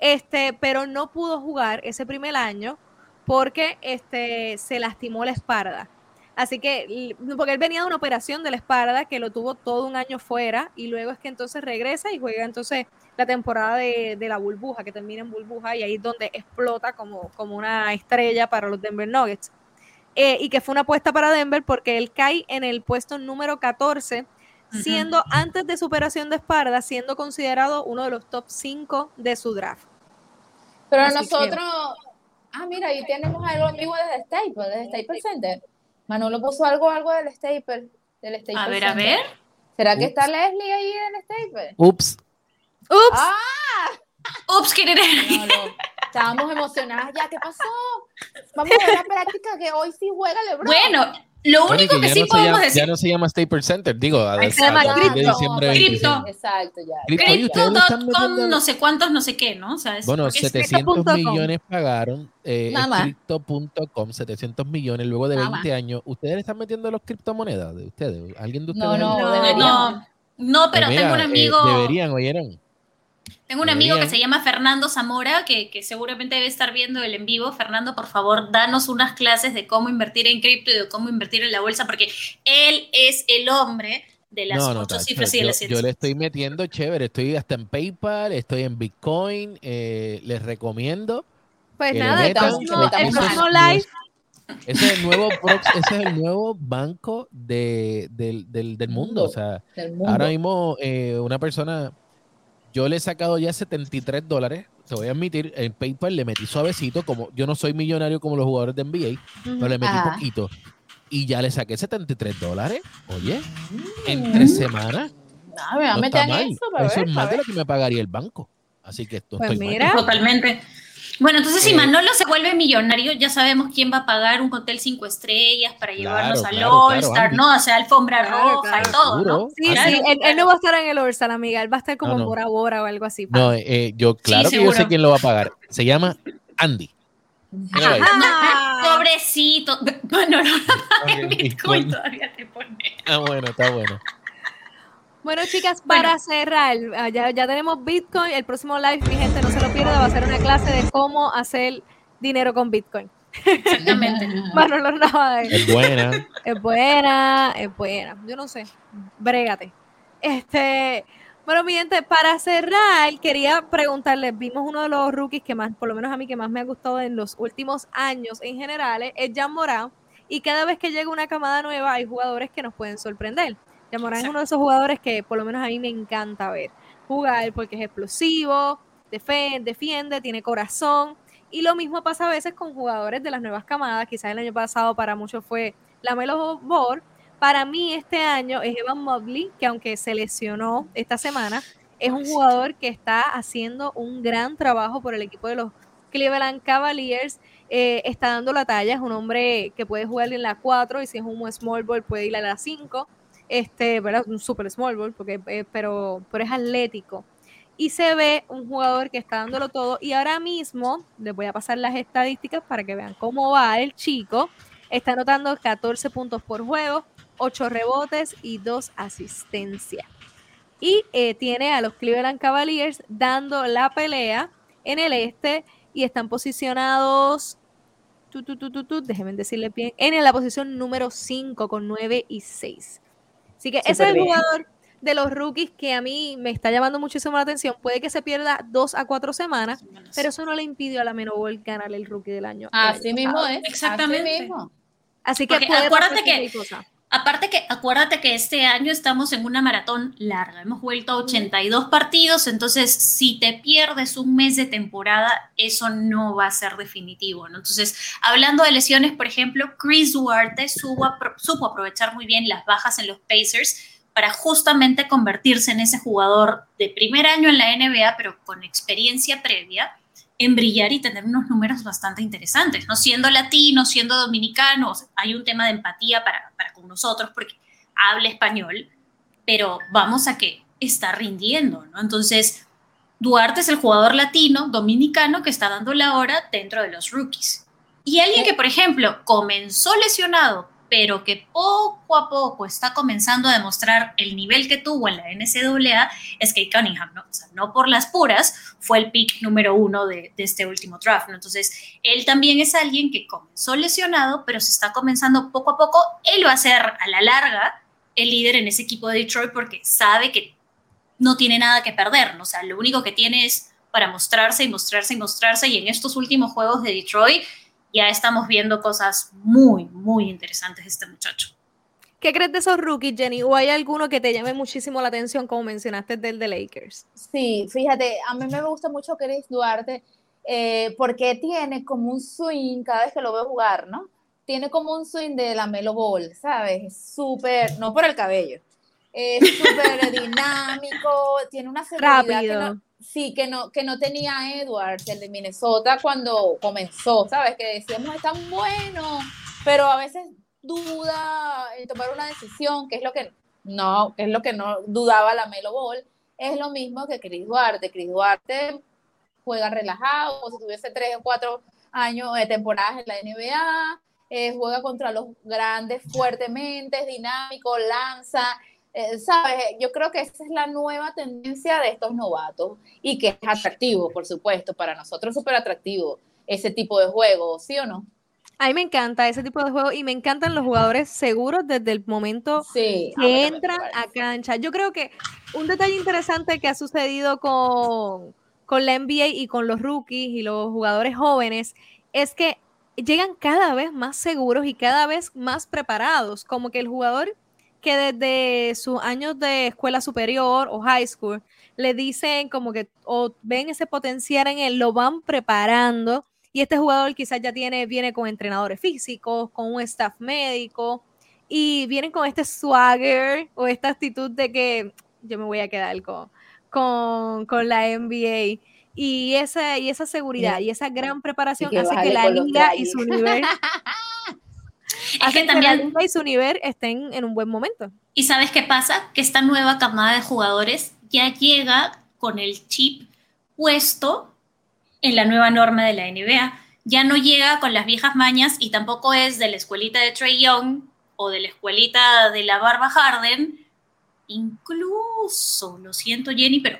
este, pero no pudo jugar ese primer año porque este, se lastimó la espalda. Así que, porque él venía de una operación de la espalda que lo tuvo todo un año fuera y luego es que entonces regresa y juega entonces la temporada de, la burbuja, que termina en burbuja y ahí es donde explota como, como una estrella para los Denver Nuggets. Eh, y que fue una apuesta para Denver porque él cae en el puesto número 14, siendo antes de su operación de espalda, siendo considerado uno de los top 5 de su draft. Pero nosotros, ah, mira, ahí tenemos algo en vivo desde Staples, desde Staples Center. Manolo puso algo, algo del Staple. Del Staple a ver, a ver. ¿Será que está Leslie ahí en el Staple? Ups. Ups. ¡Ah! Ups, ¿qué no, no. Estábamos emocionadas ya. ¿Qué pasó? Vamos a ver la práctica que hoy sí juega LeBron. Bueno, lo único que, sí podemos decir. Ya no se llama Staples Center, digo, a, se llama Crypto. Exacto, ya. Crypto.com, no sé cuántos, no sé qué, ¿no? O sea, bueno, 700 millones pagaron. Eh, Crypto.com, 700 millones luego de 20 años. ¿Ustedes le están metiendo los criptomonedas de ustedes? ¿Alguien de ustedes? No, no, no, no, no, pero pues tengo un eh, amigo. deberían, oyeron. Tengo un amigo que se llama Fernando Zamora, que, seguramente debe estar viendo el en vivo. Fernando, por favor, danos unas clases de cómo invertir en cripto y de cómo invertir en la bolsa, porque él es el hombre de las ocho cifras y de las Yo le estoy metiendo chévere, estoy hasta en PayPal, estoy en Bitcoin, eh, les recomiendo. Pues nada, el próximo live ese es el nuevo, ese es el nuevo banco de, del, del, mundo. O sea, ahora mismo eh, una persona yo le he sacado ya 73 dólares. Se voy a admitir, en PayPal le metí suavecito, como yo no soy millonario como los jugadores de NBA, no le metí poquito. Y ya le saqué 73 dólares. Oye, en tres semanas. No, me va a meter eso, eso es más de lo que me pagaría el banco. Así que esto pues mira. Totalmente. Bueno, entonces si eh, Manolo se vuelve millonario, ya sabemos quién va a pagar un hotel cinco estrellas para llevarnos al All-Star, ¿no? O sea, alfombra roja y todo, ¿no? Sí, sí, él, no va a estar en el All-Star, amiga, él va a estar como en Bora Bora o algo así. No, eh, yo claro que yo sé quién lo va a pagar. Se llama Andy. pobrecito. Manolo en Bitcoin todavía te pone. Ah, bueno, está bueno. Bueno, chicas, para cerrar, ah, ya, ya, tenemos Bitcoin. El próximo live, mi gente, no se lo pierda, va a ser una clase de cómo hacer dinero con Bitcoin. Exactamente. Es buena. Es buena, es buena. Yo no sé. Brégate. Este, bueno, mi gente, para cerrar, quería preguntarles, vimos uno de los rookies que más, por lo menos a mí, que más me ha gustado en los últimos años en general, es Jan Morán. Y cada vez que llega una camada nueva, hay jugadores que nos pueden sorprender. Morán es uno de esos jugadores que por lo menos a mí me encanta ver jugar porque es explosivo, defiende, defiende tiene corazón. Y lo mismo pasa a veces con jugadores de las nuevas camadas. Quizás el año pasado para muchos fue la Melo Ball. Para mí este año es Evan Mobley, que aunque se lesionó esta semana, es un jugador que está haciendo un gran trabajo por el equipo de los Cleveland Cavaliers. Eh, está dando la talla, es un hombre que puede jugar en la 4 y si es un small ball puede ir a la 5 este, ¿verdad? Un super small ball, porque, eh, pero, pero es atlético. Y se ve un jugador que está dándolo todo. Y ahora mismo les voy a pasar las estadísticas para que vean cómo va el chico. está anotando 14 puntos por juego, 8 rebotes y 2 asistencias. Y eh, tiene a los Cleveland Cavaliers dando la pelea en el este y están posicionados, tu, déjenme decirle bien, en la posición número 5 con 9 y 6. Así que ese es el jugador de los rookies que a mí me está llamando muchísimo la atención. Puede que se pierda dos a cuatro semanas, pero eso no le impidió a la Menobol ganar el rookie del año. Así mismo es. Exactamente. Así, que acuérdate que, aparte que, acuérdate que este año estamos en una maratón larga. Hemos vuelto a 82 partidos, entonces si te pierdes un mes de temporada, eso no va a ser definitivo. Entonces, hablando de lesiones, por ejemplo, Chris Duarte supo aprovechar muy bien las bajas en los Pacers para justamente convertirse en ese jugador de primer año en la NBA, pero con experiencia previa, en brillar y tener unos números bastante interesantes, ¿no? Siendo latino, siendo dominicano, hay un tema de empatía para, para con nosotros porque habla español, pero vamos a que está rindiendo, ¿no? Entonces, Duarte es el jugador latino, dominicano, que está dando la hora dentro de los rookies. Y alguien que, por ejemplo, comenzó lesionado, pero que poco a poco está comenzando a demostrar el nivel que tuvo en la NCAA es Kate Cunningham, ¿no? O sea, no por las puras, fue el pick número uno de, este último draft, ¿no? Entonces, él también es alguien que comenzó lesionado, pero se está comenzando poco a poco. Él va a ser a la larga el líder en ese equipo de Detroit porque sabe que no tiene nada que perder, ¿no? O sea, lo único que tiene es para mostrarse y mostrarse y mostrarse, y en estos últimos juegos de Detroit ya estamos viendo cosas muy, muy interesantes de este muchacho. ¿Qué crees de esos rookies, Jenny? ¿O hay alguno que te llame muchísimo la atención, como mencionaste del de Lakers? Sí, fíjate, a mí me gusta mucho Chris Duarte eh, porque tiene como un swing cada vez que lo veo jugar, ¿no? Tiene como un swing de la Melo Ball, ¿sabes? Súper, no por el cabello, es súper dinámico, tiene una seguridad Rápido. Sí, que no, que no tenía Edwards, el de Minnesota, cuando comenzó, ¿sabes? Que decíamos, es tan bueno, pero a veces duda en tomar una decisión, que es lo que no, que es lo que no dudaba la Melo Ball. Es lo mismo que Chris Duarte. Chris Duarte juega relajado, como si tuviese tres o cuatro años de temporadas en la NBA, eh, juega contra los grandes fuertemente, dinámico, lanza, eh, ¿sabes? Yo creo que esa es la nueva tendencia de estos novatos y que es atractivo, por supuesto, para nosotros súper atractivo ese tipo de juego, ¿sí o no? A mí me encanta ese tipo de juego y me encantan los jugadores seguros desde el momento que entran a cancha. Yo creo que un detalle interesante que ha sucedido con, con la NBA y con los rookies y los jugadores jóvenes es que llegan cada vez más seguros y cada vez más preparados, como que el jugador que desde sus años de escuela superior o high school le dicen como que o ven ese potencial en él, lo van preparando y este jugador quizás ya tiene, viene con entrenadores físicos, con un staff médico y vienen con este swagger o esta actitud de que yo me voy a quedar con, con, con la NBA. Y esa, y esa seguridad y esa gran preparación hace que la liga y su nivel es que también y su nivel estén en un buen momento. ¿Y sabes qué pasa? Que esta nueva camada de jugadores ya llega con el chip puesto en la nueva norma de la NBA. Ya no llega con las viejas mañas y tampoco es de la escuelita de Trey Young o de la escuelita de la Barba Harden. Incluso, lo siento Jenny, pero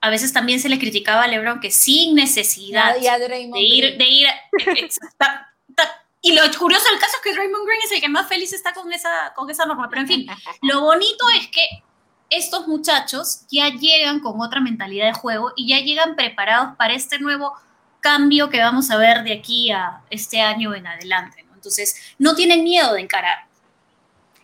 a veces también se le criticaba a LeBron que sin necesidad de ir, de ir, y lo curioso del caso es que Raymond Green es el que más feliz está con esa, con esa norma. Pero en fin, lo bonito es que estos muchachos ya llegan con otra mentalidad de juego y ya llegan preparados para este nuevo cambio que vamos a ver de aquí a este año en adelante. Entonces, no tienen miedo de encarar.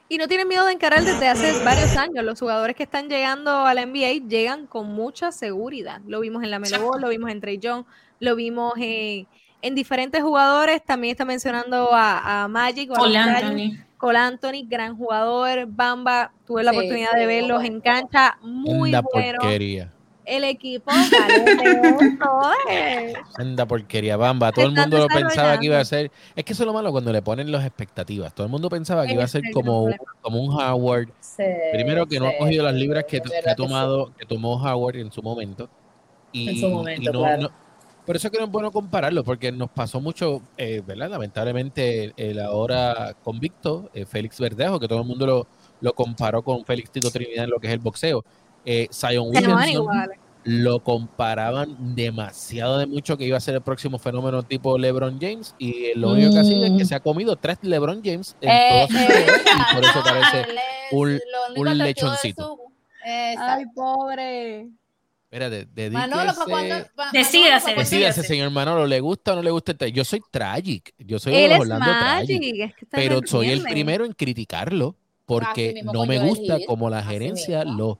Y no tienen miedo de encarar desde hace varios años. Los jugadores que están llegando a la NBA llegan con mucha seguridad. Lo vimos en la Melo lo vimos en Trey Young, lo vimos en en diferentes jugadores, también está mencionando a, Magic. O Cole Anthony. Cole Anthony, gran jugador. Bamba, tuve la oportunidad de verlos en cancha, muy Anda bueno. porquería. El equipo Anda porquería, Bamba. Todo el mundo lo pensaba que iba a ser. Es que eso es lo malo cuando le ponen las expectativas. Todo el mundo pensaba que iba a ser como un, como un Howard. Primero que no ha cogido las libras que, ha tomado, que tomó Howard en su momento. Y, en su momento, claro Por eso es que no es bueno compararlo, porque nos pasó mucho, eh, ¿verdad? Lamentablemente, el, ahora convicto, eh, Félix Verdejo, que todo el mundo lo, lo, comparó con Félix Tito Trinidad en lo que es el boxeo. Eh, Zion Williamson lo comparaban demasiado de mucho que iba a ser el próximo fenómeno tipo LeBron James y lo único que ha sido es que se ha comido tres LeBron James en eh, toda su y por eso parece un, un lechoncito. Ay, pobre. Espérate, dedíquese. Manolo, ¿para cuándo? decídase, decídase, señor Manolo, ¿le gusta o no le gusta el Yo soy tragic, yo soy Él Orlando Tragic, pero soy el primero en criticarlo porque no me gusta como la gerencia lo,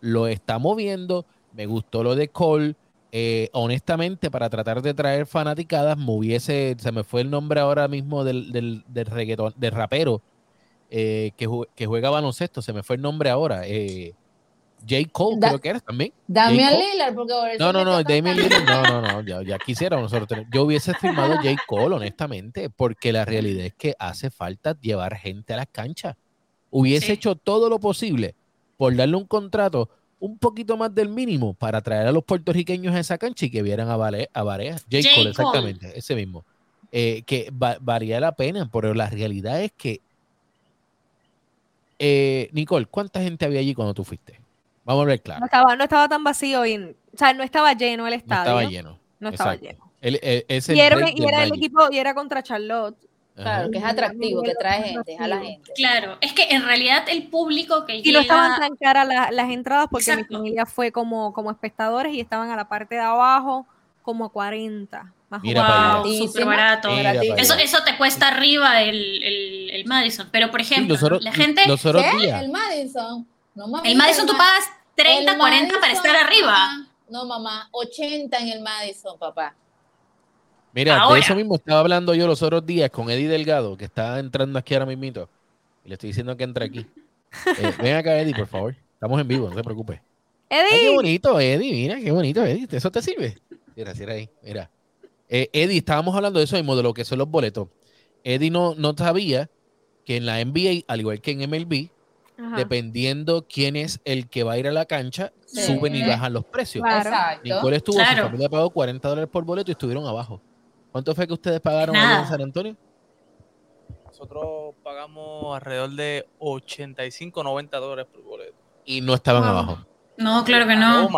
lo está moviendo. Me gustó lo de Cole. Eh, honestamente, para tratar de traer fanaticadas, me hubiese, se me fue el nombre ahora mismo del, del, del reggaetón, del rapero eh, que, que, juega baloncesto, se me fue el nombre ahora. Eh, J. Cole, creo que era también. Damian Lillard, porque No, no, no, Damian Lillard, no, no, no, ya, ya quisiera nosotros tener. Yo hubiese firmado J. Cole, honestamente, porque la realidad es que hace falta llevar gente a las canchas. Hubiese hecho todo lo posible por darle un contrato un poquito más del mínimo para traer a los puertorriqueños a esa cancha y que vieran a, Vale, a Varea. J. Cole, exactamente, ese mismo. Eh, que varía la pena, pero la realidad es que. Eh, Nicole, ¿cuánta gente había allí cuando tú fuiste? Vamos a ver claro. No estaba, no estaba tan vacío, y, o sea, no estaba lleno el estadio. No estaba lleno. No estaba lleno. y, era, el equipo, y era contra Charlotte. Claro, que es atractivo, que trae gente, a la gente. Claro, es que en realidad el público que y no estaban tan caras las, entradas porque mi familia fue como, como espectadores y estaban a la parte de abajo como a 40. Más wow, súper barato. Eso, eso te cuesta arriba el, el, el Madison. Pero, por ejemplo, la gente... ¿Qué? El Madison. No, el Madison tú pagas 30, 40 para estar arriba. no, mamá, 80 en el Madison, papá. Mira, de eso mismo estaba hablando yo los otros días con Eddie Delgado, que está entrando aquí ahora mismo. Y le estoy diciendo que entre aquí. Eh, ven acá, Eddie, por favor. Estamos en vivo, no se preocupe. Eddie. qué bonito, Eddie. Mira, qué bonito, Eddie. ¿Eso te sirve? Mira, mira ahí. Mira. Eh, Eddie, estábamos hablando de eso mismo, de lo que son los boletos. Eddie no, no sabía que en la NBA, al igual que en MLB, dependiendo quién es el que va a ir a la cancha, suben y bajan los precios. Claro. Nicole estuvo, su familia pagó 40 dólares por boleto y estuvieron abajo. ¿Cuánto fue que ustedes pagaron en San Antonio? Nosotros pagamos alrededor de 85, 90 dólares por boleto. Y no estaban abajo. No, claro que no.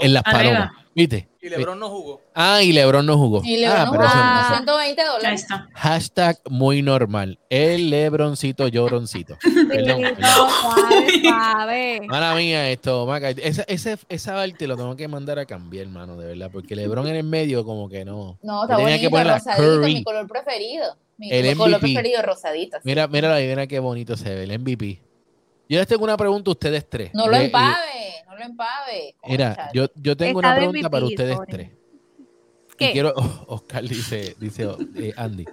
En las palomas. ¿Viste? Y Lebron no jugó. Ah, y Lebron no jugó. Y Lebron ah, no jugó. 120 dólares. Hashtag muy normal. El Lebroncito lloroncito. Perdón. Mala mía esto, Maca. Esa, ese, esa parte lo tengo que mandar a cambiar, hermano, de verdad. Porque Lebron en el medio como que no. No, está bonito, que poner rosadito, mi color preferido. Mi el color preferido, rosadito. Mira, mira la idea que bonito se ve, el MVP. Yo les tengo una pregunta a ustedes tres. No lo empave, no lo. Mira, yo, yo tengo una pregunta para ustedes tres. ¿Qué? Y quiero, Oscar dice, dice eh, Andy.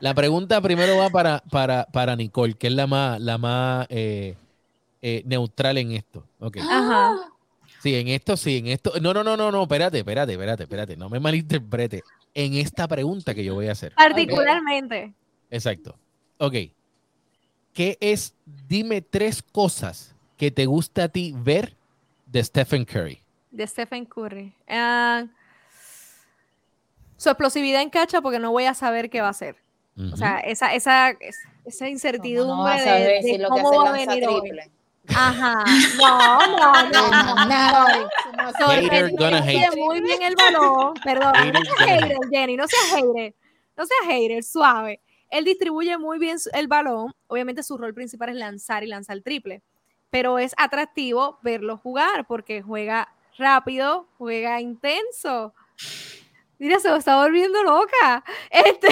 La pregunta primero va para, para, para Nicole, que es la más, la más eh, eh, neutral en esto. Okay. Ajá. Sí, en esto sí, en esto. No, no, no, no, no, espérate, espérate, espérate, espérate. No me malinterprete. En esta pregunta que yo voy a hacer. Particularmente. Exacto. Ok. ¿Qué es, dime tres cosas que te gusta a ti ver de Stephen Curry? De Stephen Curry. Su explosividad en cacha porque no voy a saber qué va a hacer. O sea, esa, esa, esa incertidumbre de, cómo va a venir hoy. Ajá. No, no, no. no, no. muy bien el balón. Perdón. no seas hater, Jenny. No seas hater. No seas hater. Suave. Él distribuye muy bien el balón. Obviamente su rol principal es lanzar y lanzar el triple. Pero es atractivo verlo jugar porque juega rápido, juega intenso. Mira, se está volviendo loca. Este.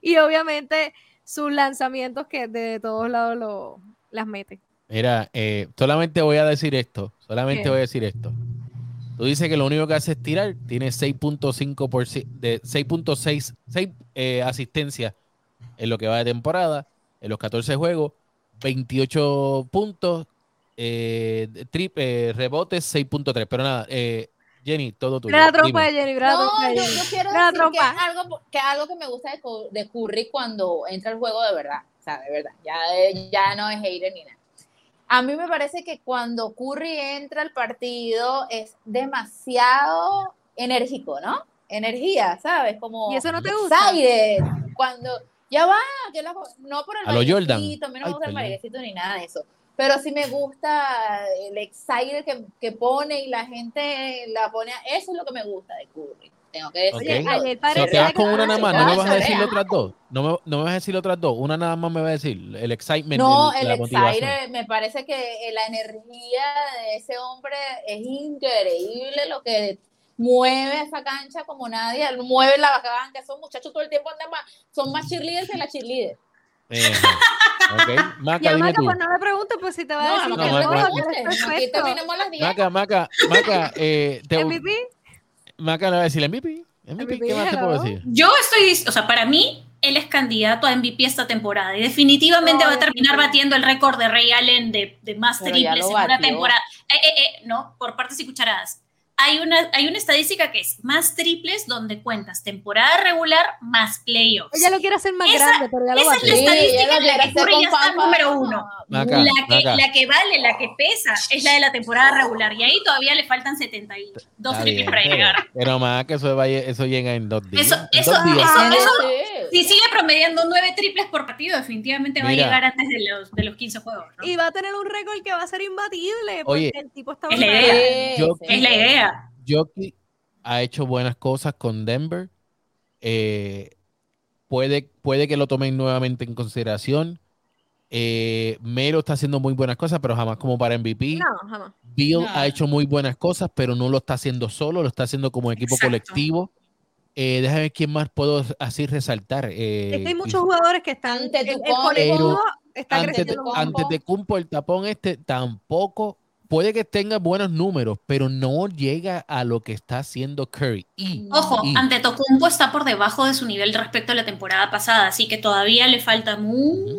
y obviamente sus lanzamientos que de todos lados lo, las mete. Mira, eh, solamente voy a decir esto. Solamente voy a decir esto. Tú dices que lo único que hace es tirar. Tiene 6.5 de 6.6 6 eh, asistencias en lo que va de temporada, en los 14 juegos, 28 puntos, eh, triple, rebotes 6.3. Pero nada, Jenny, todo tuyo. La trompa de Jenny, no, yo, yo, quiero decir que algo, que algo que me gusta de, Curry cuando entra al juego de verdad. O sea, de verdad. Ya, ya no es hater ni nada. A mí me parece que cuando Curry entra al partido es demasiado enérgico, ¿no? Energía, ¿sabes? Como ¿Y eso no te gusta? Cuando ya va, que no por el a lo Jordan. A mí no me gusta el bailecito ni nada de eso. Pero sí me gusta el excited que, que pone y la gente la pone. Eso es lo que me gusta de Curry. Tengo que decir. Okay. Si te vas con una nada más, no me vas a decir otras dos. No me, no me vas a decir otras dos. Una nada más me va a decir. El excitement. No, el, el excited, me parece que la energía de ese hombre es increíble. Lo que mueve esa cancha como nadie, mueve la cancha. Esos muchachos todo el tiempo andan más, son más cheerleaders que la cheerleader. Eh, ok, Maca, dime tú. Pues no me pregunto, pues si te va a decir no, no, no, no, Maca, Maca, Maca, eh, te, MVP. Maca le va a decir MVP. MVP, ¿qué más te puedo decir? Yo estoy, o sea, para mí, él es candidato a MVP esta temporada y definitivamente va a terminar batiendo el récord de Ray Allen de, de más triples en una temporada. Eh, eh, eh, no, por partes y cucharadas hay una, hay una estadística que es más triples donde cuentas temporada regular más playoffs. Ella lo quiere hacer más grande, pero ya lo Esa es la estadística en la que Curry ya está número uno. la, que, la que vale, la que pesa, es la de la temporada regular. Y ahí todavía le faltan 72 triples para llegar. Pero más que eso, vaya, eso llega en dos días. Eso, eso, dos días. eso, si sigue promediando nueve triples por partido, definitivamente va a llegar antes de los, de los 15 juegos. Y va a tener un récord que va a ser imbatible. Porque el tipo está es la idea. es la idea. Jockey ha hecho buenas cosas con Denver. Eh, puede, puede que lo tomen nuevamente en consideración. Eh, Mero está haciendo muy buenas cosas, pero jamás como para MVP. No, jamás. Bill ha hecho muy buenas cosas, pero no lo está haciendo solo, lo está haciendo como equipo colectivo. Eh, déjame ver quién más puedo así resaltar. Eh, es que hay muchos jugadores que están. El, el colectivo está creciendo. antes de Cumpo, el tapón este tampoco puede que tenga buenos números, pero no llega a lo que está haciendo Curry. Y, Ojo, ante Tocumpo está por debajo de su nivel respecto a la temporada pasada, así que todavía le falta mucho.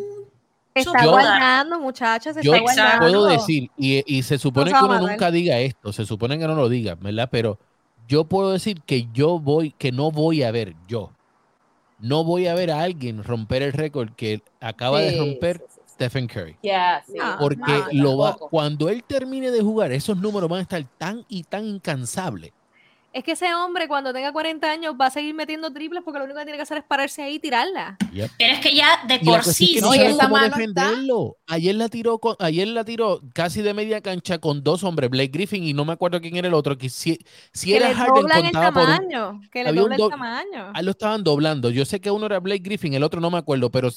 Está guardando, muchachos. yo puedo decir, y, se supone que uno nunca diga esto, se supone que no lo diga, ¿verdad? Pero yo puedo decir que yo voy, que no voy a ver yo. No voy a ver a alguien romper el récord que acaba de romper Stephen Curry. Porque lo va, cuando él termine de jugar, esos números van a estar tan y tan incansables. Es que ese hombre cuando tenga 40 años va a seguir metiendo triples porque lo único que tiene que hacer es pararse ahí y tirarla. Pero es que ya de por sí no cómo defenderlo. Ayer la tiró con, ayer la tiró casi de media cancha con dos hombres, Blake Griffin y no me acuerdo quién era el otro, que si, si era Harden contaba por un, que le dobla el tamaño. Ahí lo estaban doblando. Yo sé que uno era Blake Griffin, el otro no me acuerdo, pero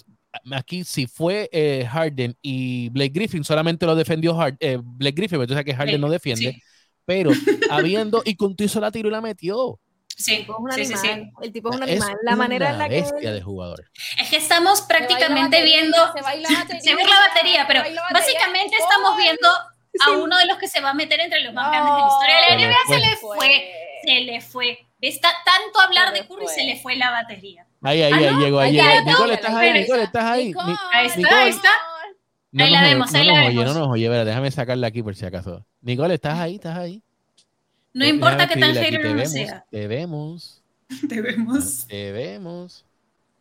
aquí si fue eh, Harden y Blake Griffin, solamente lo defendió eh, Blake Griffin, entonces que Harden no defiende, pero habiendo, y con hizo la tiro y la metió. Sí, sí, sí, el tipo es un animal. la manera en la que. bestia de jugador. Es que estamos prácticamente viendo. Se, baila la batería, se ve la batería, pero básicamente estamos viendo a uno de los que se va a meter entre los más grandes de la historia la NBA. Se le fue, se le fue. Está tanto hablar de Curry, se le fue la batería. Ahí, ahí, ahí llegó, ahí llegó. Nicole, estás ahí, Nicole, estás ahí. Ahí está, ahí está. Ahí la vemos, ahí la vemos. Oye, no nos oye, espera, déjame sacarla aquí por si acaso. Nicole, estás ahí, estás ahí. No importa que tan hater no sea. Te vemos. Te vemos. Te vemos.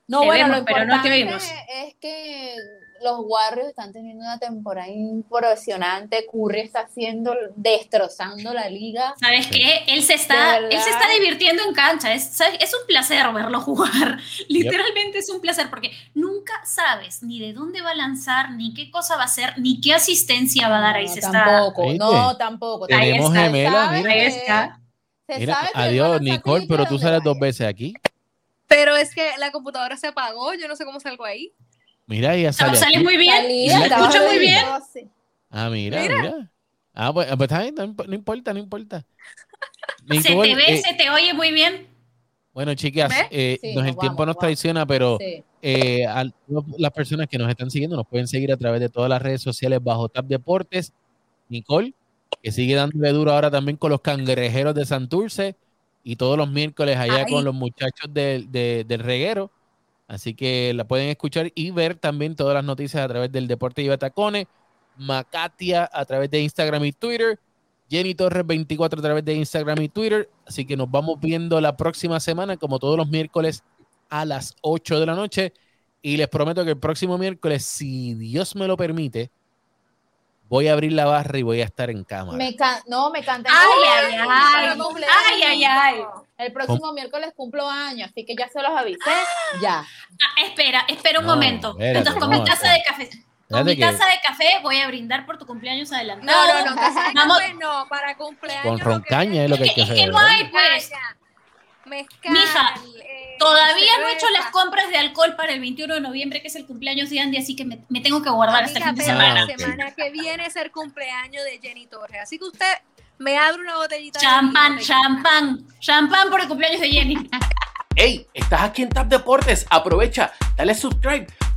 No, bueno, lo pero no te vimos. es que los Warriors están teniendo una temporada impresionante. Curry está haciendo, destrozando la liga. ¿Sabes qué? Él se está, él se está divirtiendo en cancha. Es, es un placer verlo jugar. Literalmente es un placer porque nunca sabes ni de dónde va a lanzar, ni qué cosa va a hacer, ni qué asistencia va a dar. Ahí se tampoco, está. No, tampoco. Tenemos gemela, mira. Ahí está. Mira, adiós, Nicole, pero tú sales dos veces aquí. Pero es que la computadora se apagó, yo no sé cómo salgo ahí. Mira, ya sale. Sale muy bien. Se escucha muy bien. Ah, mira, mira. Ah, pues, pues está bien, no, importa, no importa. se te ve, eh, se te oye muy bien. Bueno, chicas, eh, el tiempo nos traiciona, pero eh, las personas que nos están siguiendo nos pueden seguir a través de todas las redes sociales bajo Tap Deportes. Nicole, que sigue dándole duro ahora también con los cangrejeros de Santurce y todos los miércoles allá con los muchachos del reguero. Así que la pueden escuchar y ver también todas las noticias a través del Deporte y Batacones. Macatia a través de Instagram y Twitter. Jenny Torres 24 a través de Instagram y Twitter. Así que nos vamos viendo la próxima semana, como todos los miércoles a las 8 de la noche. Y les prometo que el próximo miércoles, si Dios me lo permite, voy a abrir la barra y voy a estar en cámara. Me no, me canta. Ay, ay, ay. Ay, ay, ay. El próximo miércoles cumplo años, así que ya se los avisé. Ya. Ah, espera, espera un momento. Entonces, con mi taza de café. Con mi taza de café voy a brindar por tu cumpleaños adelantado. No, no, no, taza de café no, para cumpleaños. Con roncaña es lo que hay que hacer. Es que no hay, pues. Mezcal, Mija, eh, todavía no he hecho las compras de alcohol para el 21 de noviembre, que es el cumpleaños de Andy, así que me, me tengo que guardar hasta el fin de semana. La semana que viene es el cumpleaños de Jenny Torres, así que usted me abre una botellita champán, de champán, champán por el cumpleaños de Jenny. Hey, estás aquí en Tap Deportes, aprovecha, dale subscribe,